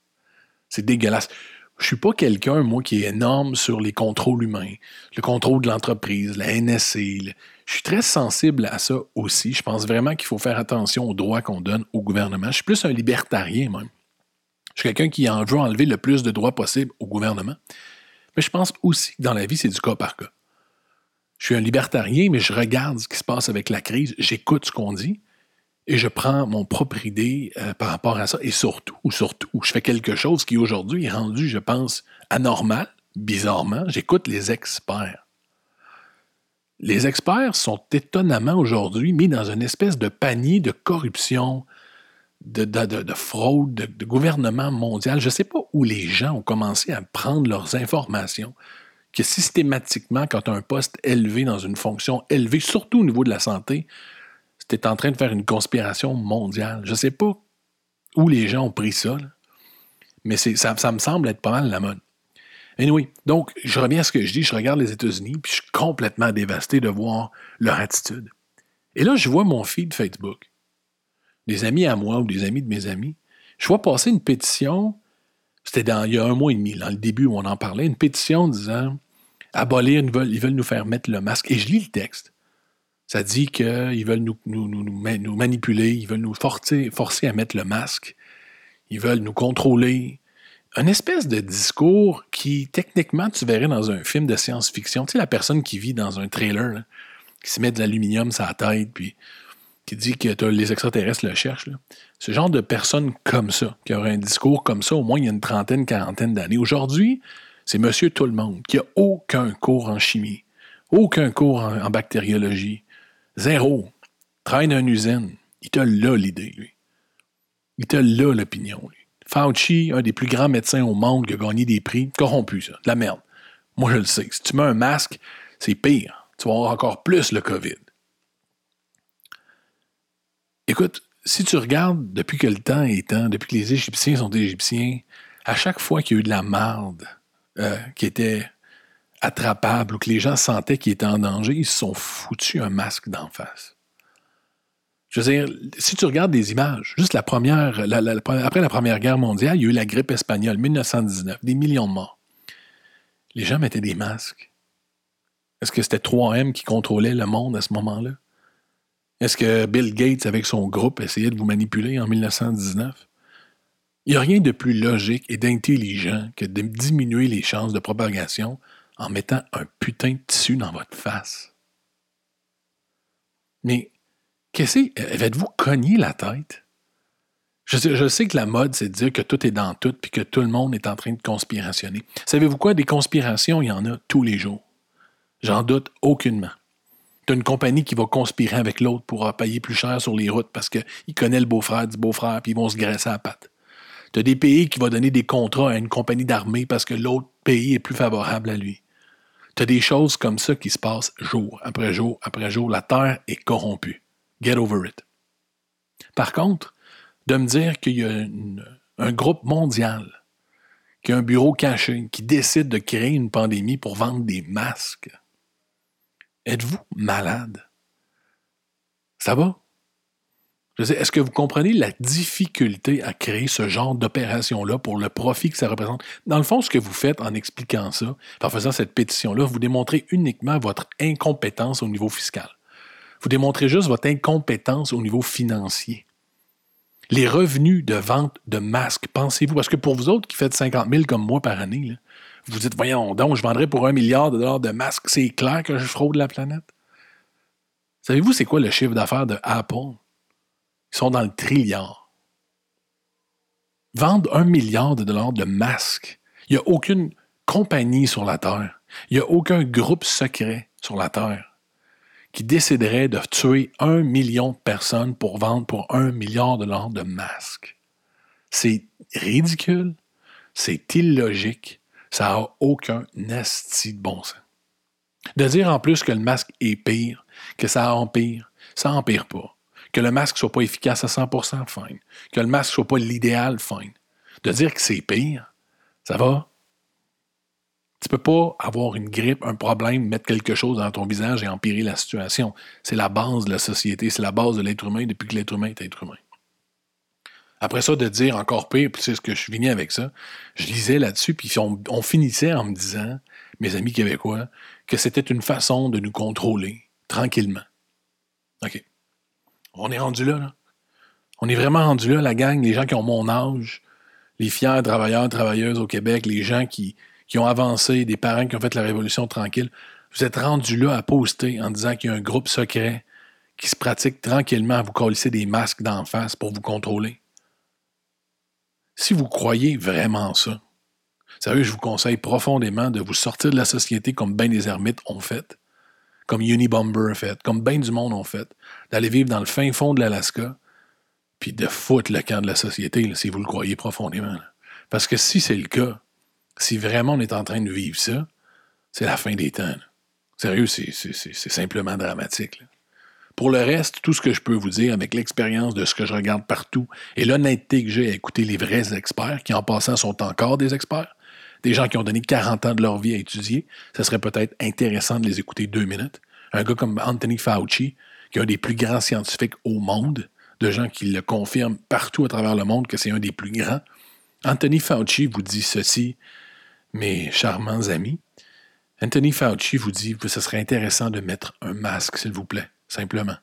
C'est dégueulasse. Je suis pas quelqu'un, moi, qui est énorme sur les contrôles humains, le contrôle de l'entreprise, la NSC. Je suis très sensible à ça aussi. Je pense vraiment qu'il faut faire attention aux droits qu'on donne au gouvernement. Je suis plus un libertarien, même. Je suis quelqu'un qui en veut enlever le plus de droits possible au gouvernement. Mais je pense aussi que dans la vie, c'est du cas par cas. Je suis un libertarien, mais je regarde ce qui se passe avec la crise, j'écoute ce qu'on dit, et je prends mon propre idée euh, par rapport à ça. Et surtout, surtout, je fais quelque chose qui aujourd'hui est rendu, je pense, anormal, bizarrement. J'écoute les experts. Les experts sont étonnamment aujourd'hui mis dans une espèce de panier de corruption, de, de, fraude, de, gouvernement mondial. Je ne sais pas où les gens ont commencé à prendre leurs informations, que systématiquement, quand tu as un poste élevé dans une fonction élevée, surtout au niveau de la santé, tu es en train de faire une conspiration mondiale. Je ne sais pas où les gens ont pris ça, mais ça, ça me semble être pas mal la mode. Anyway, donc, je reviens à ce que je dis, je regarde les États-Unis, puis je suis complètement dévasté de voir leur attitude. Et là, je vois mon feed Facebook, des amis à moi ou des amis de mes amis. Je vois passer une pétition, c'était il y a un mois et demi, dans le début où on en parlait, une pétition disant abolir, ils veulent, nous faire mettre le masque. Et je lis le texte. Ça dit qu'ils veulent nous, manipuler, ils veulent nous forcer, forcer à mettre le masque, ils veulent nous contrôler. Un espèce de discours qui, techniquement, tu verrais dans un film de science-fiction. Tu sais, la personne qui vit dans un trailer, qui se met de l'aluminium sur la tête, puis qui dit que les extraterrestres le cherchent. Ce genre de personne comme ça, qui aurait un discours comme ça, au moins il y a une trentaine, quarantaine d'années. Aujourd'hui, c'est monsieur tout le monde, qui n'a aucun cours en chimie, aucun cours en bactériologie, Zéro. Travaille dans une usine. Il t'a là l'idée, lui. Il t'a là l'opinion, lui. Fauci, un des plus grands médecins au monde qui a gagné des prix, corrompu, ça. De la merde. Moi, je le sais. Si tu mets un masque, c'est pire. Tu vas avoir encore plus le COVID. Écoute, si tu regardes depuis que le temps est temps, depuis que les Égyptiens sont Égyptiens, à chaque fois qu'il y a eu de la marde euh, qui était attrapable ou que les gens sentaient qu'ils étaient en danger, ils se sont foutus un masque d'en face. Je veux dire, si tu regardes des images, juste la première, après la Première Guerre mondiale, il y a eu la grippe espagnole, 1919, des millions de morts. Les gens mettaient des masques. Est-ce que c'était 3M qui contrôlait le monde à ce moment-là? Est-ce que Bill Gates, avec son groupe, essayait de vous manipuler en 1919? Il n'y a rien de plus logique et d'intelligent que de diminuer les chances de propagation en mettant un putain de tissu dans votre face. Mais qu'est-ce que Êtes-vous cogné la tête? Je sais, je sais, que la mode, c'est de dire que tout est dans tout puis que tout le monde est en train de conspirationner. Savez-vous quoi? Des conspirations, il y en a tous les jours. J'en doute aucunement. Tu as une compagnie qui va conspirer avec l'autre pour payer plus cher sur les routes parce qu'il connaît le beau-frère du beau-frère puis ils vont se graisser à la patte. Tu as des pays qui vont donner des contrats à une compagnie d'armée parce que l'autre pays est plus favorable à lui. Tu as des choses comme ça qui se passent jour après jour après jour. La Terre est corrompue. Get over it. Par contre, de me dire qu'il y a un groupe mondial qui a un bureau caché, qui décide de créer une pandémie pour vendre des masques. Êtes-vous malade? Ça va? Est-ce que vous comprenez la difficulté à créer ce genre d'opération-là pour le profit que ça représente? Dans le fond, ce que vous faites en expliquant ça, en faisant cette pétition-là, vous démontrez uniquement votre incompétence au niveau fiscal. Vous démontrez juste votre incompétence au niveau financier. Les revenus de vente de masques, pensez-vous, parce que pour vous autres qui faites 50 000 comme moi par année, vous dites, voyons donc, je vendrais pour un milliard de dollars de masques, c'est clair que je fraude la planète. Savez-vous c'est quoi le chiffre d'affaires de Apple? Ils sont dans le trilliard. Vendre un milliard de dollars de masques. Il n'y a aucune compagnie sur la Terre. Il n'y a aucun groupe secret sur la Terre qui déciderait de tuer un million de personnes pour vendre pour un milliard de dollars de masques. C'est ridicule, c'est illogique, ça n'a aucun nasty de bon sens. De dire en plus que le masque est pire, que ça empire, ça empire pas. Que le masque soit pas efficace à 100%, fine. Que le masque soit pas l'idéal, fine. De dire que c'est pire, ça va? Tu peux pas avoir une grippe, un problème, mettre quelque chose dans ton visage et empirer la situation. C'est la base de la société, c'est la base de l'être humain depuis que l'être humain est être humain. Après ça, de dire encore pire, puis c'est ce que je finis avec ça, je lisais là-dessus, puis on, finissait en me disant, mes amis québécois, que c'était une façon de nous contrôler tranquillement. OK. On est rendu là, là. On est vraiment rendu là, la gang, les gens qui ont mon âge, les fiers travailleurs, travailleuses au Québec, les gens qui, qui ont avancé, des parents qui ont fait la révolution tranquille. Vous êtes rendus là à poster en disant qu'il y a un groupe secret qui se pratique tranquillement à vous coller des masques d'en face pour vous contrôler. Si vous croyez vraiment ça, sérieux, je vous conseille profondément de vous sortir de la société comme bien des ermites ont fait, comme Unibomber a fait, comme bien du monde ont fait, d'aller vivre dans le fin fond de l'Alaska, puis de foutre le camp de la société, si vous le croyez profondément. Parce que si c'est le cas, si vraiment on est en train de vivre ça, c'est la fin des temps. Sérieux, c'est simplement dramatique. Pour le reste, tout ce que je peux vous dire avec l'expérience de ce que je regarde partout et l'honnêteté que j'ai à écouter les vrais experts, qui en passant sont encore des experts, des gens qui ont donné 40 ans de leur vie à étudier, ça serait peut-être intéressant de les écouter deux minutes. Un gars comme Anthony Fauci, qui est un des plus grands scientifiques au monde, de gens qui le confirment partout à travers le monde que c'est un des plus grands. Anthony Fauci vous dit ceci, mes charmants amis. Anthony Fauci vous dit que ce serait intéressant de mettre un masque, s'il vous plaît, simplement.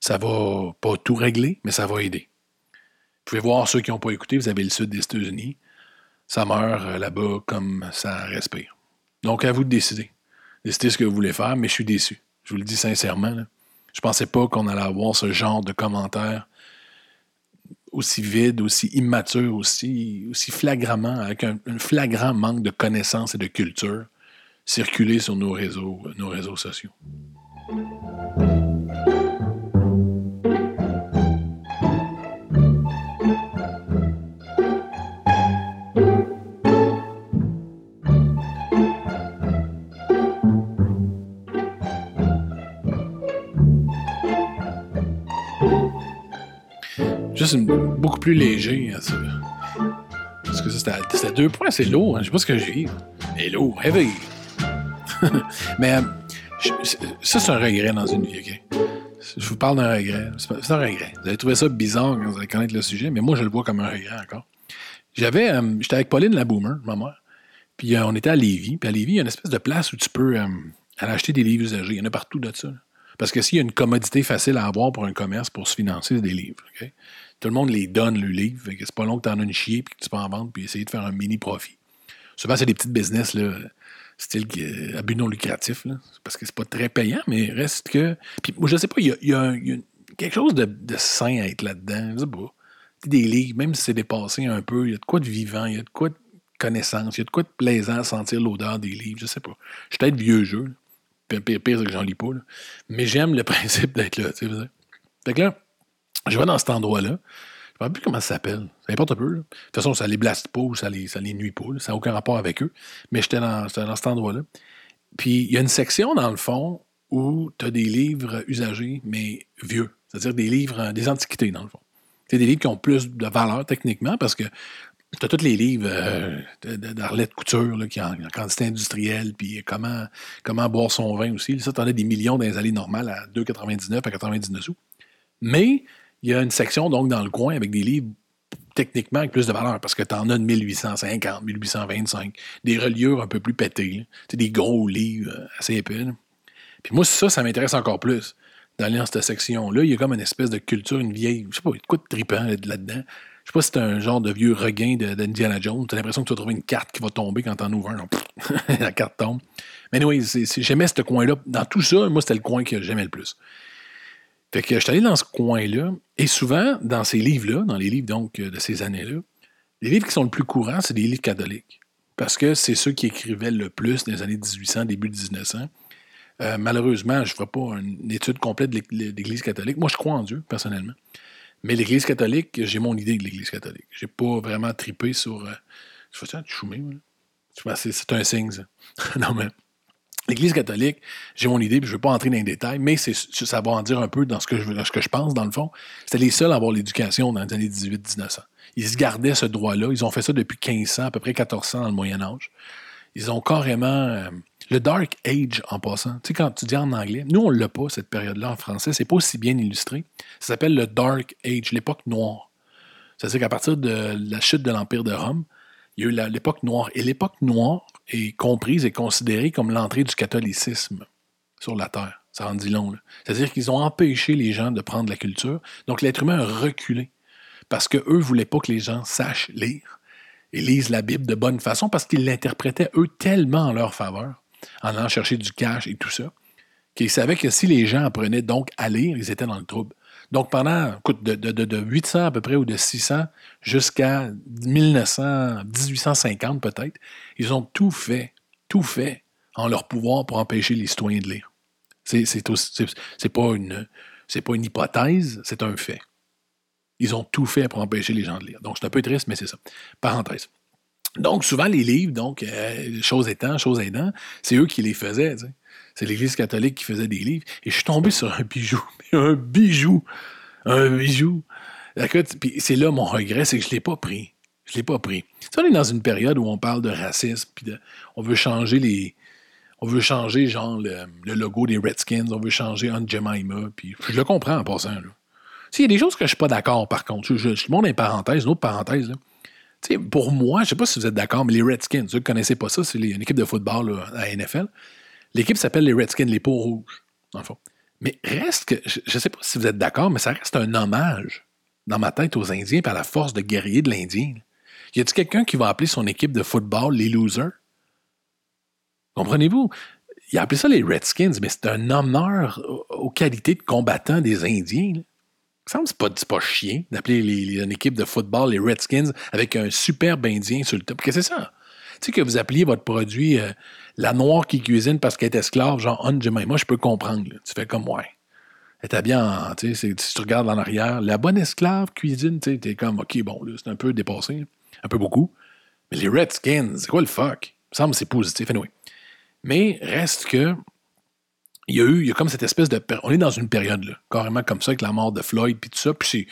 Ça va pas tout régler, mais ça va aider. Vous pouvez voir ceux qui n'ont pas écouté, vous avez le sud des États-Unis. Ça meurt euh, là-bas comme ça respire. Donc, à vous de décider. Décidez ce que vous voulez faire, mais je suis déçu. Je vous le dis sincèrement. Je ne pensais pas qu'on allait avoir ce genre de commentaires aussi vide, aussi immature, aussi, aussi flagramment, avec un, un, flagrant manque de connaissances et de culture circuler sur nos réseaux, nos réseaux sociaux. Beaucoup plus léger. Hein, Parce que ça, c'était deux points, c'est lourd. Hein. Je sais pas ce que j'ai. C'est lourd, heavy. Mais ça, c'est un regret dans une vie, OK? Je vous parle d'un regret. C'est un regret. Vous allez trouver ça bizarre quand vous allez connaître le sujet, mais moi, je le vois comme un regret encore. J'avais, euh, j'étais avec Pauline la Boomer, ma mère, puis euh, on était à Lévis. Puis à Lévis, il y a une espèce de place où tu peux euh, aller acheter des livres usagés. Il y en a partout de ça. Parce que s'il y a une commodité facile à avoir pour un commerce pour se financer, c'est des livres. Tout le monde les donne, le livre. C'est pas long que tu en as une chier puis que tu peux en vendre puis essayer de faire un mini profit. Souvent, c'est des petites business, là, style à but non lucratif, parce que c'est pas très payant, mais reste que. Puis moi, je sais pas, il y a, quelque chose de, de, sain à être là-dedans. Je sais pas. Des livres, même si c'est dépassé un peu, il y a de quoi de vivant, il y a de quoi de connaissance, il y a de quoi de plaisant à sentir l'odeur des livres, je sais pas. Je suis peut-être vieux jeu, pire, pire, pire, que j'en lis pas, mais j'aime le principe d'être là, tu sais. Fait que là, je vais dans cet endroit-là. Je ne sais plus comment ça s'appelle. Ça importe un peu. De toute façon, ça les blaste pas ou ça les, ça les nuit pas. Ça n'a aucun rapport avec eux. Mais j'étais dans, dans cet endroit-là. Puis il y a une section, dans le fond, où tu as des livres usagés, mais vieux. C'est-à-dire des livres, des antiquités, dans le fond. C'est des livres qui ont plus de valeur techniquement parce que tu as tous les livres euh, d'Arlette Couture là, qui en, en, quantité industrielle, puis comment, comment boire son vin aussi. Ça, tu en as des millions dans les allées normales à 2,99 à 99 sous. Mais il y a une section donc dans le coin avec des livres techniquement avec plus de valeur parce que tu en as de 1850, 1825, des reliures un peu plus pétées, des gros livres euh, assez épais. Puis moi, ça, ça m'intéresse encore plus d'aller dans cette section-là. Il y a comme une espèce de culture, une vieille, je sais pas, quoi de tripant là-dedans. Je sais pas si c'est un genre de vieux regain d'Indiana Jones. Tu as l'impression que tu vas trouver une carte qui va tomber quand tu en ouvres un. la carte tombe. Mais anyway, j'aimais ce coin-là. Dans tout ça, moi, c'était le coin que j'aimais le plus. Fait que je suis allé dans ce coin-là, et souvent, dans ces livres-là, dans les livres donc de ces années-là, les livres qui sont le plus courants, c'est des livres catholiques. Parce que c'est ceux qui écrivaient le plus dans les années 1800, début 1900. Euh, malheureusement, je ne ferai pas une étude complète de l'Église catholique. Moi, je crois en Dieu, personnellement. Mais l'Église catholique, j'ai mon idée de l'Église catholique. J'ai pas vraiment tripé sur. Euh, fais ça, tu choumé, C'est un signe, ça. non, mais. L'Église catholique, j'ai mon idée, puis je ne vais pas entrer dans les détails, mais ça va en dire un peu dans ce que je, ce que je pense, dans le fond. C'était les seuls à avoir l'éducation dans les années 18-1900. Ils se gardaient ce droit-là. Ils ont fait ça depuis 1500, à peu près 1400 dans le Moyen Âge. Ils ont carrément... Euh, le Dark Age, en passant. Tu sais, quand tu dis en anglais, nous, on ne l'a pas, cette période-là, en français. C'est pas aussi bien illustré. Ça s'appelle le Dark Age, l'époque noire. C'est-à-dire qu'à partir de la chute de l'Empire de Rome, il y a eu l'époque noire. Et l'époque noire est comprise et considérée comme l'entrée du catholicisme sur la Terre. Ça en dit long. C'est-à-dire qu'ils ont empêché les gens de prendre la culture. Donc l'être humain a reculé parce qu'eux ne voulaient pas que les gens sachent lire et lisent la Bible de bonne façon parce qu'ils l'interprétaient, eux, tellement en leur faveur, en allant chercher du cash et tout ça, qu'ils savaient que si les gens apprenaient donc à lire, ils étaient dans le trouble. Donc pendant, écoute, de, de, 800 à peu près ou de 600 jusqu'à 1900, 1850 peut-être, ils ont tout fait, tout fait en leur pouvoir pour empêcher les citoyens de lire. C'est, pas une, c'est pas une hypothèse, c'est un fait. Ils ont tout fait pour empêcher les gens de lire. Donc, c'est un peu triste, mais c'est ça. Parenthèse. Donc, souvent, les livres, donc, euh, choses étant, choses aidant, c'est eux qui les faisaient. C'est l'Église catholique qui faisait des livres. Et je suis tombé sur un bijou. un bijou. Un bijou. C'est là mon regret, c'est que je ne l'ai pas pris. Je ne l'ai pas pris. Tu on est dans une période où on parle de racisme, puis on veut changer les. On veut changer, genre, le, logo des Redskins, on veut changer Aunt Jemima, je le comprends en passant, là. Il y a des choses que je ne suis pas d'accord, par contre. Je, je, montre une parenthèse, une autre parenthèse. pour moi, je ne sais pas si vous êtes d'accord, mais les Redskins, vous ne connaissez pas ça, c'est une équipe de football à la NFL. L'équipe s'appelle les Redskins, les peaux rouges, dans. Mais reste que, je ne sais pas si vous êtes d'accord, mais ça reste un hommage dans ma tête aux Indiens par la force de guerrier de l'Indien. Y a-t-il quelqu'un qui va appeler son équipe de football les losers? Comprenez-vous? Il a appelé ça les Redskins, mais c'est un honneur aux qualités de combattants des Indiens. Ça me semble que c'est pas, chien d'appeler une équipe de football les Redskins avec un superbe Indien sur le top. Qu'est-ce que c'est ça? Tu sais que vous appeliez votre produit euh, la noire qui cuisine parce qu'elle est esclave, genre on Moi, je peux comprendre. Tu fais comme ouais. Elle est bien, tu sais, si tu regardes en arrière, la bonne esclave cuisine, tu es comme OK, bon, c'est un peu dépassé, un peu beaucoup. Mais les Redskins, c'est quoi le fuck? Il me semble que c'est positif, anyway. Mais reste que il y a eu, il y a comme cette espèce de. On est dans une période, là, carrément comme ça, avec la mort de Floyd, puis tout ça, puis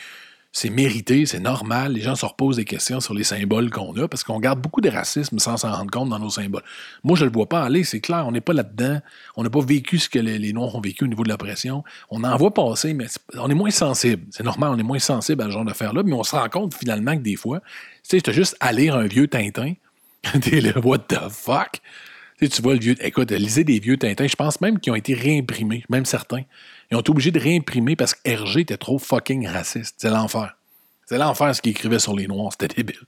c'est mérité, c'est normal. Les gens se reposent des questions sur les symboles qu'on a parce qu'on garde beaucoup de racisme sans s'en rendre compte dans nos symboles. Moi, je ne le vois pas aller, c'est clair, on n'est pas là-dedans. On n'a pas vécu ce que les, Noirs ont vécu au niveau de l'oppression. On en voit passer, mais on est moins sensible. C'est normal, on est moins sensible à ce genre d'affaires-là, mais on se rend compte finalement que des fois, tu sais, juste à lire un vieux Tintin. T'es là, what the fuck? Tu, vois le vieux. Écoute, lisez des vieux Tintins. Je pense même qu'ils ont été réimprimés, même certains. Ils ont été obligés de réimprimer parce que Hergé était trop fucking raciste. C'est l'enfer. C'est l'enfer ce qu'il écrivait sur les Noirs. C'était débile.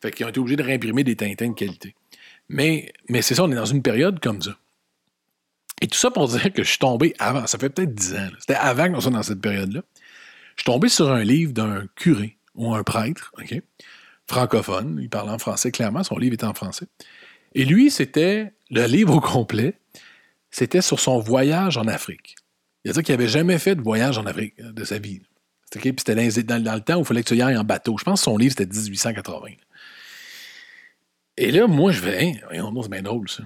Fait qu'ils ont été obligés de réimprimer des Tintins de qualité. Mais, mais c'est ça, on est dans une période comme ça. Et tout ça pour dire que je suis tombé avant, ça fait peut-être dix ans, c'était avant qu'on soit dans cette période-là. Je suis tombé sur un livre d'un curé ou un prêtre, OK, francophone, il parlait en français clairement, son livre était en français. Et lui, c'était le livre au complet, c'était sur son voyage en Afrique. Il a dit qu'il n'avait jamais fait de voyage en Afrique de sa vie. C'était dans, le temps où il fallait que tu y ailles en bateau. Je pense que son livre, c'était 1880. Et là, moi, je vais, hein, c'est bien drôle, ça.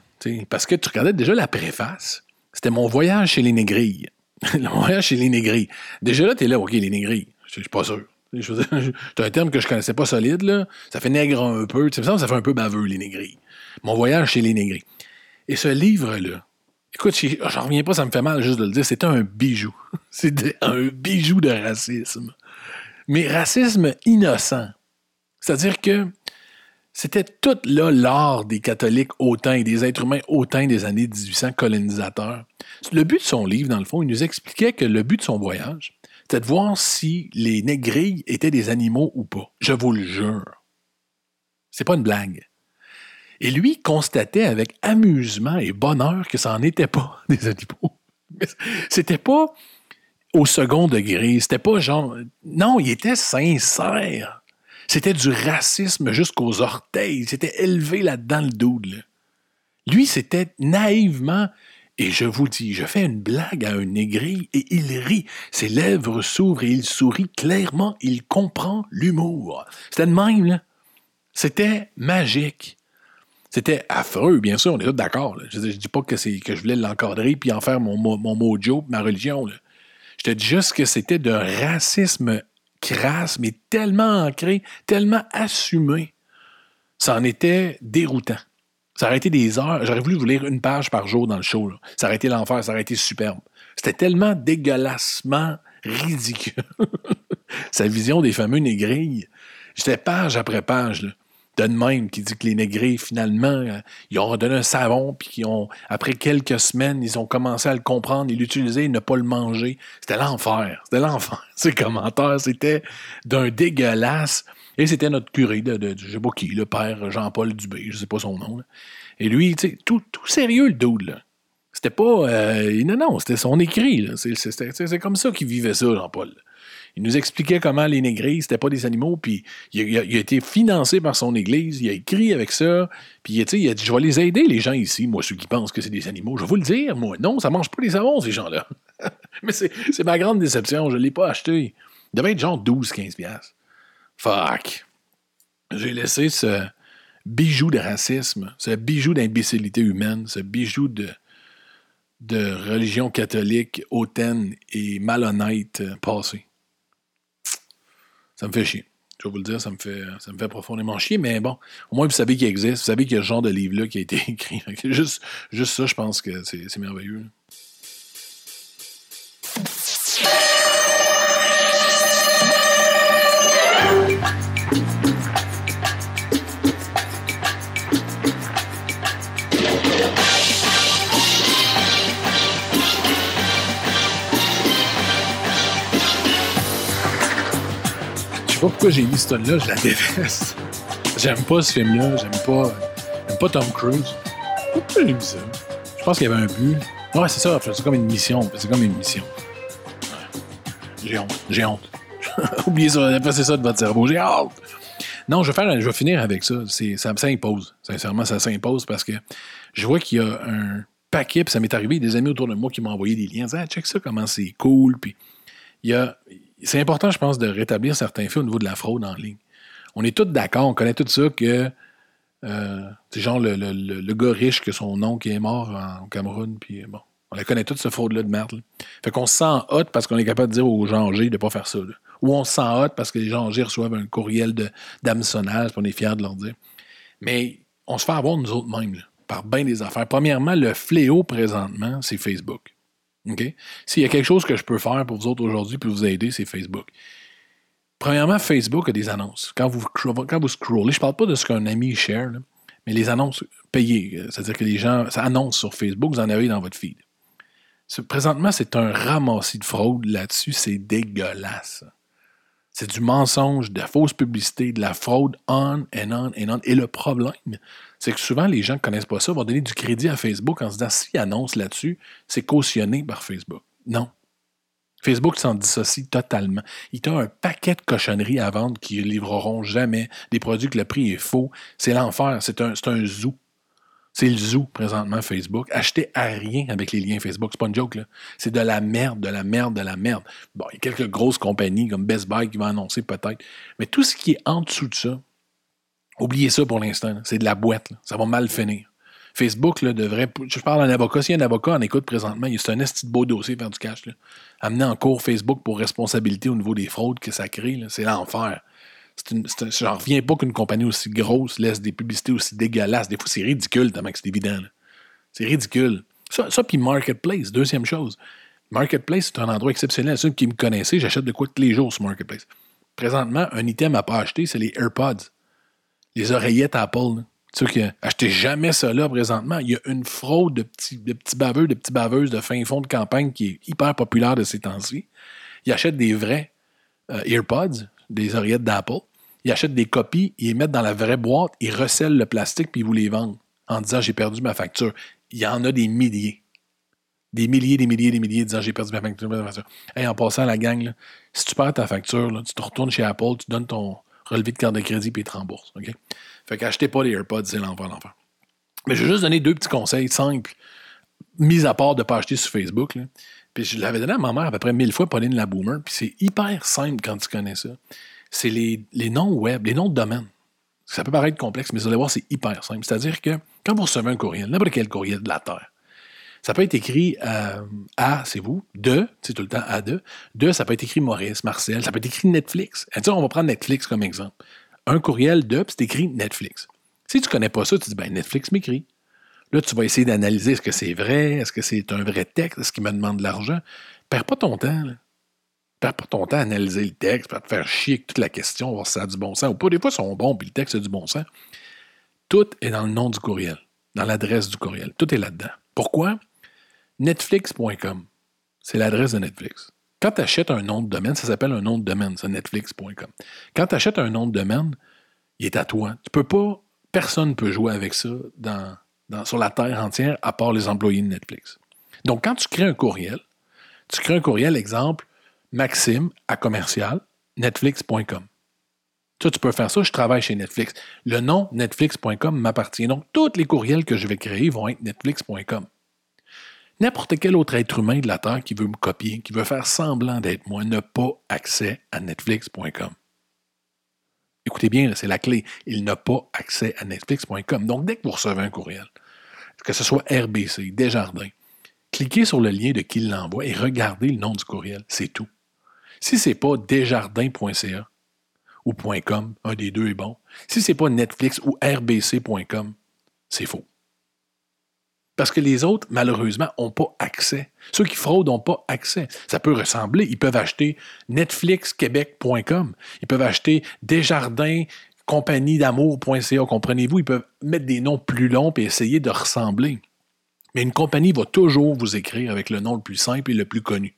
parce que tu regardais déjà la préface. C'était mon voyage chez les négrilles. le voyage chez les négrilles. Déjà là, tu es là, OK, les négrilles. Je suis pas sûr. C'est un terme que je connaissais pas solide, là. Ça fait nègre un peu. Ça fait un peu baveux, les négrilles. Mon voyage chez les négrilles. Et ce livre-là, écoute, j'en reviens pas, ça me fait mal juste de le dire, c'était un bijou. C'était un bijou de racisme. Mais racisme innocent. C'est-à-dire que c'était tout là l'art des catholiques hautains et des êtres humains hautains des années 1800 colonisateurs. Le but de son livre, dans le fond, il nous expliquait que le but de son voyage, c'était de voir si les négrilles étaient des animaux ou pas. Je vous le jure. C'est pas une blague. Et lui constatait avec amusement et bonheur que ça n'en était pas des animaux. C'était pas au second degré, c'était pas genre. Non, il était sincère. C'était du racisme jusqu'aux orteils. C'était élevé là-dedans le double. Lui, c'était naïvement Et je vous dis, je fais une blague à un négri et il rit. Ses lèvres s'ouvrent et il sourit clairement. Il comprend l'humour. C'était de même. C'était magique. C'était affreux, bien sûr, on est tous d'accord. Je ne dis pas que, je voulais l'encadrer puis en faire mon, mo- mon mojo, ma religion. là. Je te dis juste que c'était d'un racisme crasse, mais tellement ancré, tellement assumé. Ça en était déroutant. Ça aurait été des heures. J'aurais voulu vous lire une page par jour dans le show. Ça aurait été l'enfer, ça aurait été superbe. C'était tellement dégueulassement ridicule. Sa vision des fameux négrilles. J'étais page après page. De même qui dit que les négrilles, finalement, euh, ils ont redonné un savon, puis qu'ils ont, après quelques semaines, ils ont commencé à le comprendre et l'utiliser et ne pas le manger. C'était l'enfer. C'était l'enfer. Ces commentaires, c'était d'un dégueulasse. Et c'était notre curé de, de, je sais pas qui, le père Jean-Paul Dubé, je sais pas son nom. Et lui, tu tout, tout sérieux, le dude, là. C'était pas. euh, non, non, c'était son écrit, C'est comme ça qu'il vivait ça, Jean-Paul. Il nous expliquait comment les négris, c'était pas des animaux, puis il a, été financé par son église, il a écrit avec ça, puis il a dit Je vais les aider, les gens ici, moi, ceux qui pensent que c'est des animaux. Je vais vous le dire, moi. Non, ça mange pas les savons, ces gens-là. Mais c'est ma grande déception, je l'ai pas acheté. Il devait être genre 12-15$. piastres. Fuck. J'ai laissé ce bijou de racisme, ce bijou d'imbécilité humaine, ce bijou de, religion catholique hautaine et malhonnête euh, passer. Ça me fait chier. Je vais vous le dire, ça me fait, ça me fait profondément chier, mais bon, au moins vous savez qu'il existe, vous savez qu'il y a ce genre de livre-là qui a été écrit. Juste, juste ça, je pense que c'est merveilleux. Sais pas pourquoi j'ai mis ce tonne-là, je la déteste. J'aime pas ce film-là, j'aime pas, j'aime pas Tom Cruise. Pourquoi j'ai mis ça? Je pense qu'il y avait un but. Ouais, c'est ça, c'est comme une mission. C'est comme une mission. J'ai honte, j'ai honte. Oubliez ça, effacez ça de votre cerveau, j'ai honte. Non, je vais, faire, je vais finir avec ça. Ça s'impose. Sincèrement, ça s'impose parce que je vois qu'il y a un paquet, puis ça m'est arrivé, des amis autour de moi qui m'ont envoyé des liens. Ils disaient, ah, check ça, comment c'est cool. Puis il y a, c'est important, je pense, de rétablir certains faits au niveau de la fraude en ligne. On est tous d'accord, on connaît tout ça que euh, c'est genre le, le- le- gars riche que son oncle est mort au Cameroun, puis bon, on la connaît toute ce fraude-là de merde. Fait qu'on se sent hot parce qu'on est capable de dire aux gens G de pas faire ça. Ou on se sent hot parce que les gens G reçoivent un courriel d'hameçonnage, puis on est fiers de leur dire. Mais on se fait avoir nous autres mêmes, par bien des affaires. Premièrement, le fléau présentement, c'est Facebook. OK? S'il y a quelque chose que je peux faire pour vous autres aujourd'hui puis vous aider, c'est Facebook. Premièrement, Facebook a des annonces. Quand vous, quand vous scrollez, je ne parle pas de ce qu'un ami share, mais les annonces payées. euh, C'est-à-dire que les gens ça annonce sur Facebook, vous en avez dans votre feed. Présentement, c'est un ramassis de fraude là-dessus. C'est dégueulasse. C'est du mensonge, de la fausse publicité, de la fraude on and on and on. Et le problème, c'est que souvent, les gens ne connaissent pas ça, vont donner du crédit à Facebook en se disant s'ils annoncent là-dessus, c'est cautionné par Facebook. Non. Facebook s'en dissocie totalement. Il t'a un paquet de cochonneries à vendre qui ne livreront jamais, des produits que le prix est faux. C'est l'enfer. C'est un, un zoo. C'est le zoo présentement, Facebook. Achetez à rien avec les liens Facebook. C'est pas une joke, là. C'est de la merde, de la merde, de la merde. Bon, il y a quelques grosses compagnies comme Best Buy qui vont annoncer peut-être. Mais tout ce qui est en dessous de ça, oubliez ça pour l'instant. C'est de la boîte. Ça va mal finir. Facebook là, devrait. Je parle à un avocat. S'il y a un avocat en écoute présentement, c'est un esti de beau dossier faire du cash. Amener en cours Facebook pour responsabilité au niveau des fraudes que ça crée, c'est l'enfer. J'en reviens pas qu'une compagnie aussi grosse laisse des publicités aussi dégueulasses. Des fois, c'est ridicule tellement que c'est évident. C'est ridicule. Ça, ça puis Marketplace, deuxième chose. Marketplace, c'est un endroit exceptionnel. Ceux qui me connaissaient, j'achète de quoi tous les jours sur Marketplace. Présentement, un item à pas acheter, c'est les AirPods. Les oreillettes Apple. là. Ceux qui achetez jamais ça là présentement. Il y a une fraude de petits, de petits baveux, de petits baveuses de fin fond de campagne qui est hyper populaire de ces temps-ci. Ils achètent des vrais euh, AirPods, des oreillettes d'Apple. Ils achètent des copies, ils les mettent dans la vraie boîte, ils recèlent le plastique puis ils vous les vendent en disant j'ai perdu ma facture. Il y en a des milliers. Des milliers, des milliers, des milliers disant j'ai perdu ma facture. ma facture. Hey, en passant à la gang, si tu perds ta facture, tu te retournes chez Apple, tu donnes ton relevé de carte de crédit puis te remboursent. OK? Fait qu'achetez pas les AirPods, c'est l'enfer, l'enfer. Mais je vais juste donner deux petits conseils simples. mis à part de ne pas acheter sur Facebook. Puis je l'avais donné à ma mère à peu près mille fois, Pauline la Boomer. Puis c'est hyper simple quand tu connais ça. C'est les, les noms web, les noms de domaine. Ça peut paraître complexe, mais vous allez voir, c'est hyper simple. C'est-à-dire que quand vous recevez un courriel, n'importe quel courriel de la Terre, ça peut être écrit euh, à, c'est vous, de, c'est tout le temps à de. De, ça peut être écrit Maurice, Marcel, ça peut être écrit Netflix. On va prendre Netflix comme exemple. Un courriel de, c'est écrit Netflix. Si tu ne connais pas ça, tu dis, ben Netflix m'écrit. Là, tu vas essayer d'analyser est-ce que c'est vrai, est-ce que c'est un vrai texte, est-ce qu'il me demande de l'argent. Perds pas ton temps. Là. Perds pas ton temps à analyser le texte, à te faire chier avec toute la question, voir si ça a du bon sens ou pas. Des fois, ils sont bons, puis le texte a du bon sens. Tout est dans le nom du courriel, dans l'adresse du courriel. Tout est là-dedans. Pourquoi? Netflix.com, c'est l'adresse de Netflix. Quand tu achètes un nom de domaine, ça s'appelle un nom de domaine, c'est netflix.com. Quand tu achètes un nom de domaine, il est à toi. Tu peux pas, personne ne peut jouer avec ça sur la terre entière à part les employés de Netflix. Donc, quand tu crées un courriel, tu crées un courriel, exemple, maxime à commercial, netflix.com. Tu peux faire ça, je travaille chez Netflix. Le nom netflix.com m'appartient. Donc, tous les courriels que je vais créer vont être netflix.com. N'importe quel autre être humain de la Terre qui veut me copier, qui veut faire semblant d'être moi, n'a pas accès à netflix.com. Écoutez bien, c'est la clé. Il n'a pas accès à netflix.com. Donc, dès que vous recevez un courriel, que ce soit RBC, Desjardins, cliquez sur le lien de qui l'envoie et regardez le nom du courriel. C'est tout. Si ce n'est pas desjardins.ca ou .com, un des deux est bon. Si ce n'est pas Netflix ou rbc.com, c'est faux. Parce que les autres, malheureusement, n'ont pas accès. Ceux qui fraudent n'ont pas accès. Ça peut ressembler. Ils peuvent acheter netflixquebec.com. Ils peuvent acheter Desjardins compagnie d'amour.ca, comprenez-vous? Ils peuvent mettre des noms plus longs et essayer de ressembler. Mais une compagnie va toujours vous écrire avec le nom le plus simple et le plus connu.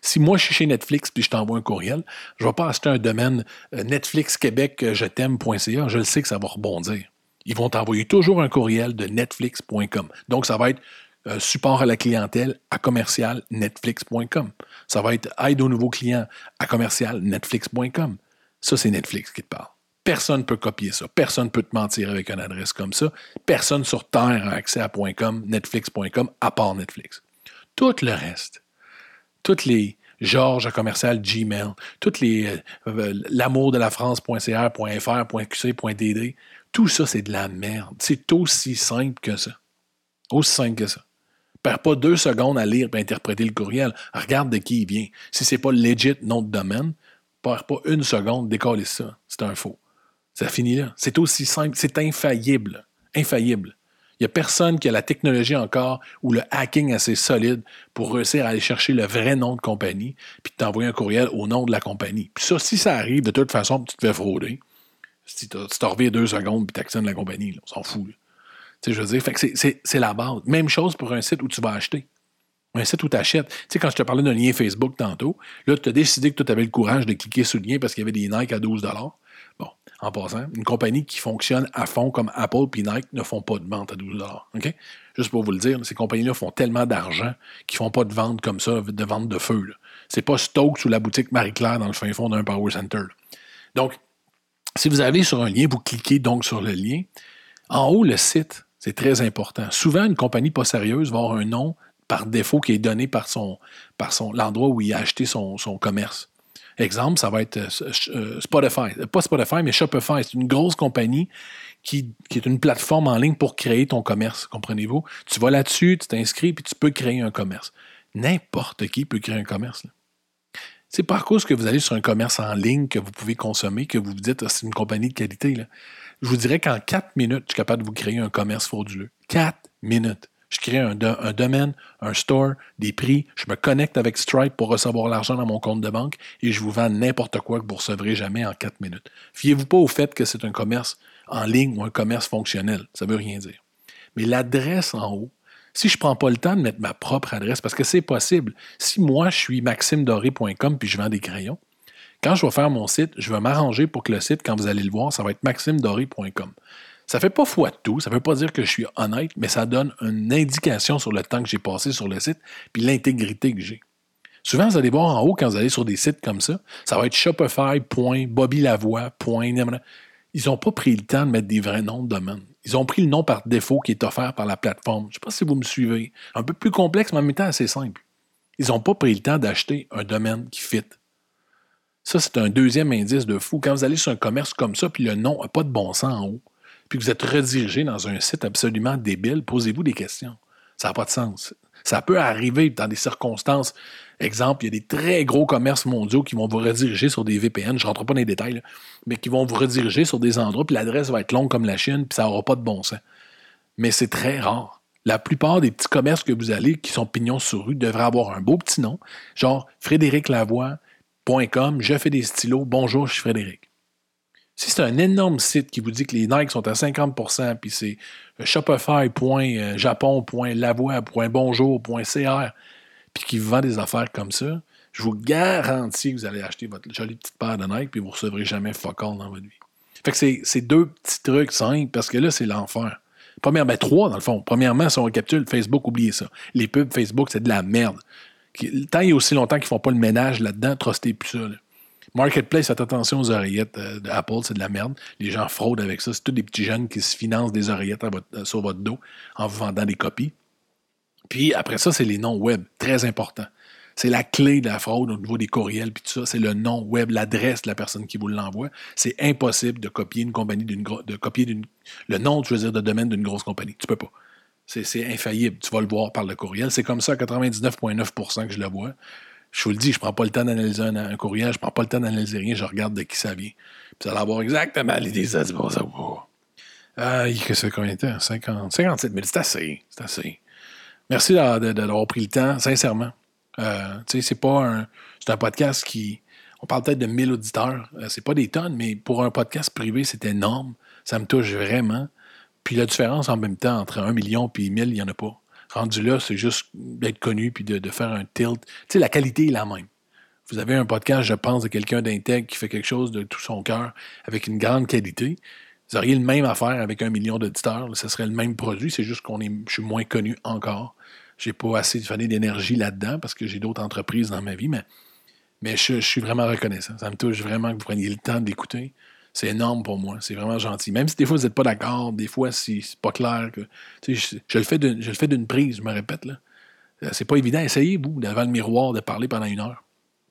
Si moi je suis chez Netflix puis je t'envoie un courriel, je ne vais pas acheter un domaine euh, Netflix Québec euh, je t'aime.ca, je le sais que ça va rebondir. Ils vont t'envoyer toujours un courriel de netflix.com. Donc ça va être euh, support à la clientèle à commercial netflix.com. Ça va être aide aux nouveaux clients à commercial netflix.com. Ça, c'est Netflix qui te parle. Personne ne peut copier ça. Personne ne peut te mentir avec une adresse comme ça. Personne sur Terre a accès à .com, netflix.com, à part Netflix. Tout le reste, toutes les Georges à commercial Gmail, toutes les euh, euh, l'amour de la France.cr, .fr, .qc, .dd, tout ça, c'est de la merde. C'est aussi simple que ça. Aussi simple que ça. Perds pas deux secondes à lire et interpréter le courriel. Regarde de qui il vient. Si c'est pas legit nom de domaine, perds pas une seconde, décoller ça. C'est un faux. Ça finit là. C'est aussi simple. C'est infaillible. Infaillible. Il n'y a personne qui a la technologie encore ou le hacking assez solide pour réussir à aller chercher le vrai nom de compagnie puis t'envoyer un courriel au nom de la compagnie. Puis ça, si ça arrive, de toute façon, tu te fais frauder. Si tu reviens deux secondes puis tu la compagnie, on s'en fout. Tu sais, je veux dire, c'est- la base. Même chose pour un site où tu vas acheter. Un site où tu achètes. Tu sais, quand je te parlais d'un lien Facebook tantôt, là, tu as décidé que tu avais le courage de cliquer sur le lien parce qu'il y avait des Nike à 12 Bon, en passant, une compagnie qui fonctionne à fond comme Apple et Nike ne font pas de vente à 12 OK? Juste pour vous le dire, ces compagnies-là font tellement d'argent qu'ils font pas de vente comme ça, de vente de feu. C'est pas Stokes ou la boutique Marie-Claire dans le fin fond d'un Power Center. Donc, si vous allez sur un lien, vous cliquez donc sur le lien. En haut, le site, c'est très important. Souvent, une compagnie pas sérieuse va avoir un nom par défaut qui est donné par son, par l'endroit où il a acheté son, commerce. Exemple, ça va être euh, euh, Spotify. Euh, Pas Spotify, mais Shopify. C'est une grosse compagnie qui, est une plateforme en ligne pour créer ton commerce, comprenez-vous? Tu vas là-dessus, tu t'inscris, puis tu peux créer un commerce. N'importe qui peut créer un commerce. C'est pas à cause que vous allez sur un commerce en ligne que vous pouvez consommer que vous vous dites, Ah, c'est une compagnie de qualité. Je vous dirais qu'en quatre minutes, je suis capable de vous créer un commerce frauduleux. Quatre minutes. Je crée un, un domaine, un store, des prix. Je me connecte avec Stripe pour recevoir l'argent dans mon compte de banque et je vous vends n'importe quoi que vous ne recevrez jamais en quatre minutes. Fiez-vous pas au fait que c'est un commerce en ligne ou un commerce fonctionnel. Ça veut rien dire. Mais l'adresse en haut, si je ne prends pas le temps de mettre ma propre adresse, parce que c'est possible, si moi je suis maximedoré.com puis je vends des crayons, quand je vais faire mon site, je vais m'arranger pour que le site, quand vous allez le voir, ça va être maximedoré.com. Ça ne fait pas foi de tout, ça ne veut pas dire que je suis honnête, mais ça donne une indication sur le temps que j'ai passé sur le site puis l'intégrité que j'ai. Souvent, vous allez voir en haut, quand vous allez sur des sites comme ça, ça va être shopify.bobbylavoie. Ils n'ont pas pris le temps de mettre des vrais noms de domaine. Ils ont pris le nom par défaut qui est offert par la plateforme. Je ne sais pas si vous me suivez. Un peu plus complexe, mais en même temps assez simple. Ils n'ont pas pris le temps d'acheter un domaine qui fit. Ça, c'est un deuxième indice de fou. Quand vous allez sur un commerce comme ça, puis le nom n'a pas de bon sens en haut, puis que vous êtes redirigé dans un site absolument débile, posez-vous des questions. Ça n'a pas de sens. Ça peut arriver dans des circonstances. Exemple, il y a des très gros commerces mondiaux qui vont vous rediriger sur des VPN, je ne rentre pas dans les détails, mais qui vont vous rediriger sur des endroits, puis l'adresse va être longue comme la Chine, puis ça n'aura pas de bon sens. Mais c'est très rare. La plupart des petits commerces que vous allez, qui sont pignons sur rue, devraient avoir un beau petit nom, genre frédériclavoie.com, je fais des stylos, bonjour, je suis Frédéric. Si c'est un énorme site qui vous dit que les Nike sont à 50% puis c'est shopify.japon.lavoie.bonjour.cr, puis qui vend des affaires comme ça, je vous garantis que vous allez acheter votre jolie petite paire de Nike puis vous ne recevrez jamais fuck dans votre vie. Fait que c'est deux petits trucs simples parce que là, c'est l'enfer. Premièrement, ben, trois dans le fond. Premièrement, si on récapitule, Facebook, oubliez ça. Les pubs Facebook, c'est de la merde. Tant il y a aussi longtemps qu'ils ne font pas le ménage là-dedans, trustez plus ça. Marketplace, faites attention aux oreillettes euh, d'Apple, c'est de la merde. Les gens fraudent avec ça. C'est tous des petits jeunes qui se financent des oreillettes euh, sur votre dos en vous vendant des copies. Puis après ça, c'est les noms web, très important. C'est la clé de la fraude au niveau des courriels, puis tout ça. C'est le nom web, l'adresse de la personne qui vous l'envoie. C'est impossible de copier une compagnie de copier le nom, je veux dire, de domaine d'une grosse compagnie. Tu peux pas. C'est infaillible. Tu vas le voir par le courriel. C'est comme ça à 99,9% que je le vois. Je vous le dis, je prends pas le temps d'analyser un, courriel, je prends pas le temps d'analyser rien, je regarde de qui ça vient. Puis ça va avoir exactement l'idée, ça. Ah, qu'est-ce que combien de temps? 50, 57 000, c'est assez. C'est assez. Merci d'avoir pris le temps, sincèrement. Euh, c'est pas un. C'est un podcast qui. On parle peut-être de 1000 auditeurs. Euh, c'est pas des tonnes, mais pour un podcast privé, c'est énorme. Ça me touche vraiment. Puis la différence en même temps entre 1 million et 1000, il n'y en a pas. Rendu là, c'est juste d'être connu puis de, faire un tilt. Tu sais, la qualité est la même. Vous avez un podcast, je pense, de quelqu'un d'intègre qui fait quelque chose de tout son cœur avec une grande qualité. Vous auriez le même affaire avec un million d'auditeurs. Ce serait le même produit. C'est juste qu'on est, je suis moins connu encore. J'ai pas assez de d'énergie là-dedans parce que j'ai d'autres entreprises dans ma vie, mais, mais je, suis vraiment reconnaissant. Ça me touche vraiment que vous preniez le temps d'écouter. C'est énorme pour moi. C'est vraiment gentil. Même si des fois vous n'êtes pas d'accord, des fois c'est pas clair que. Je, je, le fais d'une prise, je me répète. là. Euh, c'est pas évident. Essayez, vous, devant le miroir, de parler pendant une heure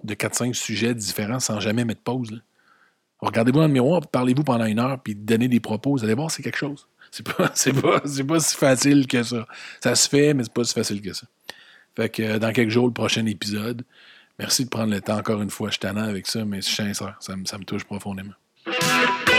de 4-5 sujets différents sans jamais mettre pause. Regardez-vous dans le miroir, parlez-vous pendant une heure, puis donnez des propos. Vous allez voir, c'est quelque chose. C'est pas, pas, pas si facile que ça. Ça se fait, mais c'est pas si facile que ça. Fait que euh, dans quelques jours, le prochain épisode. Merci de prendre le temps encore une fois. Je suis avec ça, mais je sincère. Ça me touche profondément. Thank you.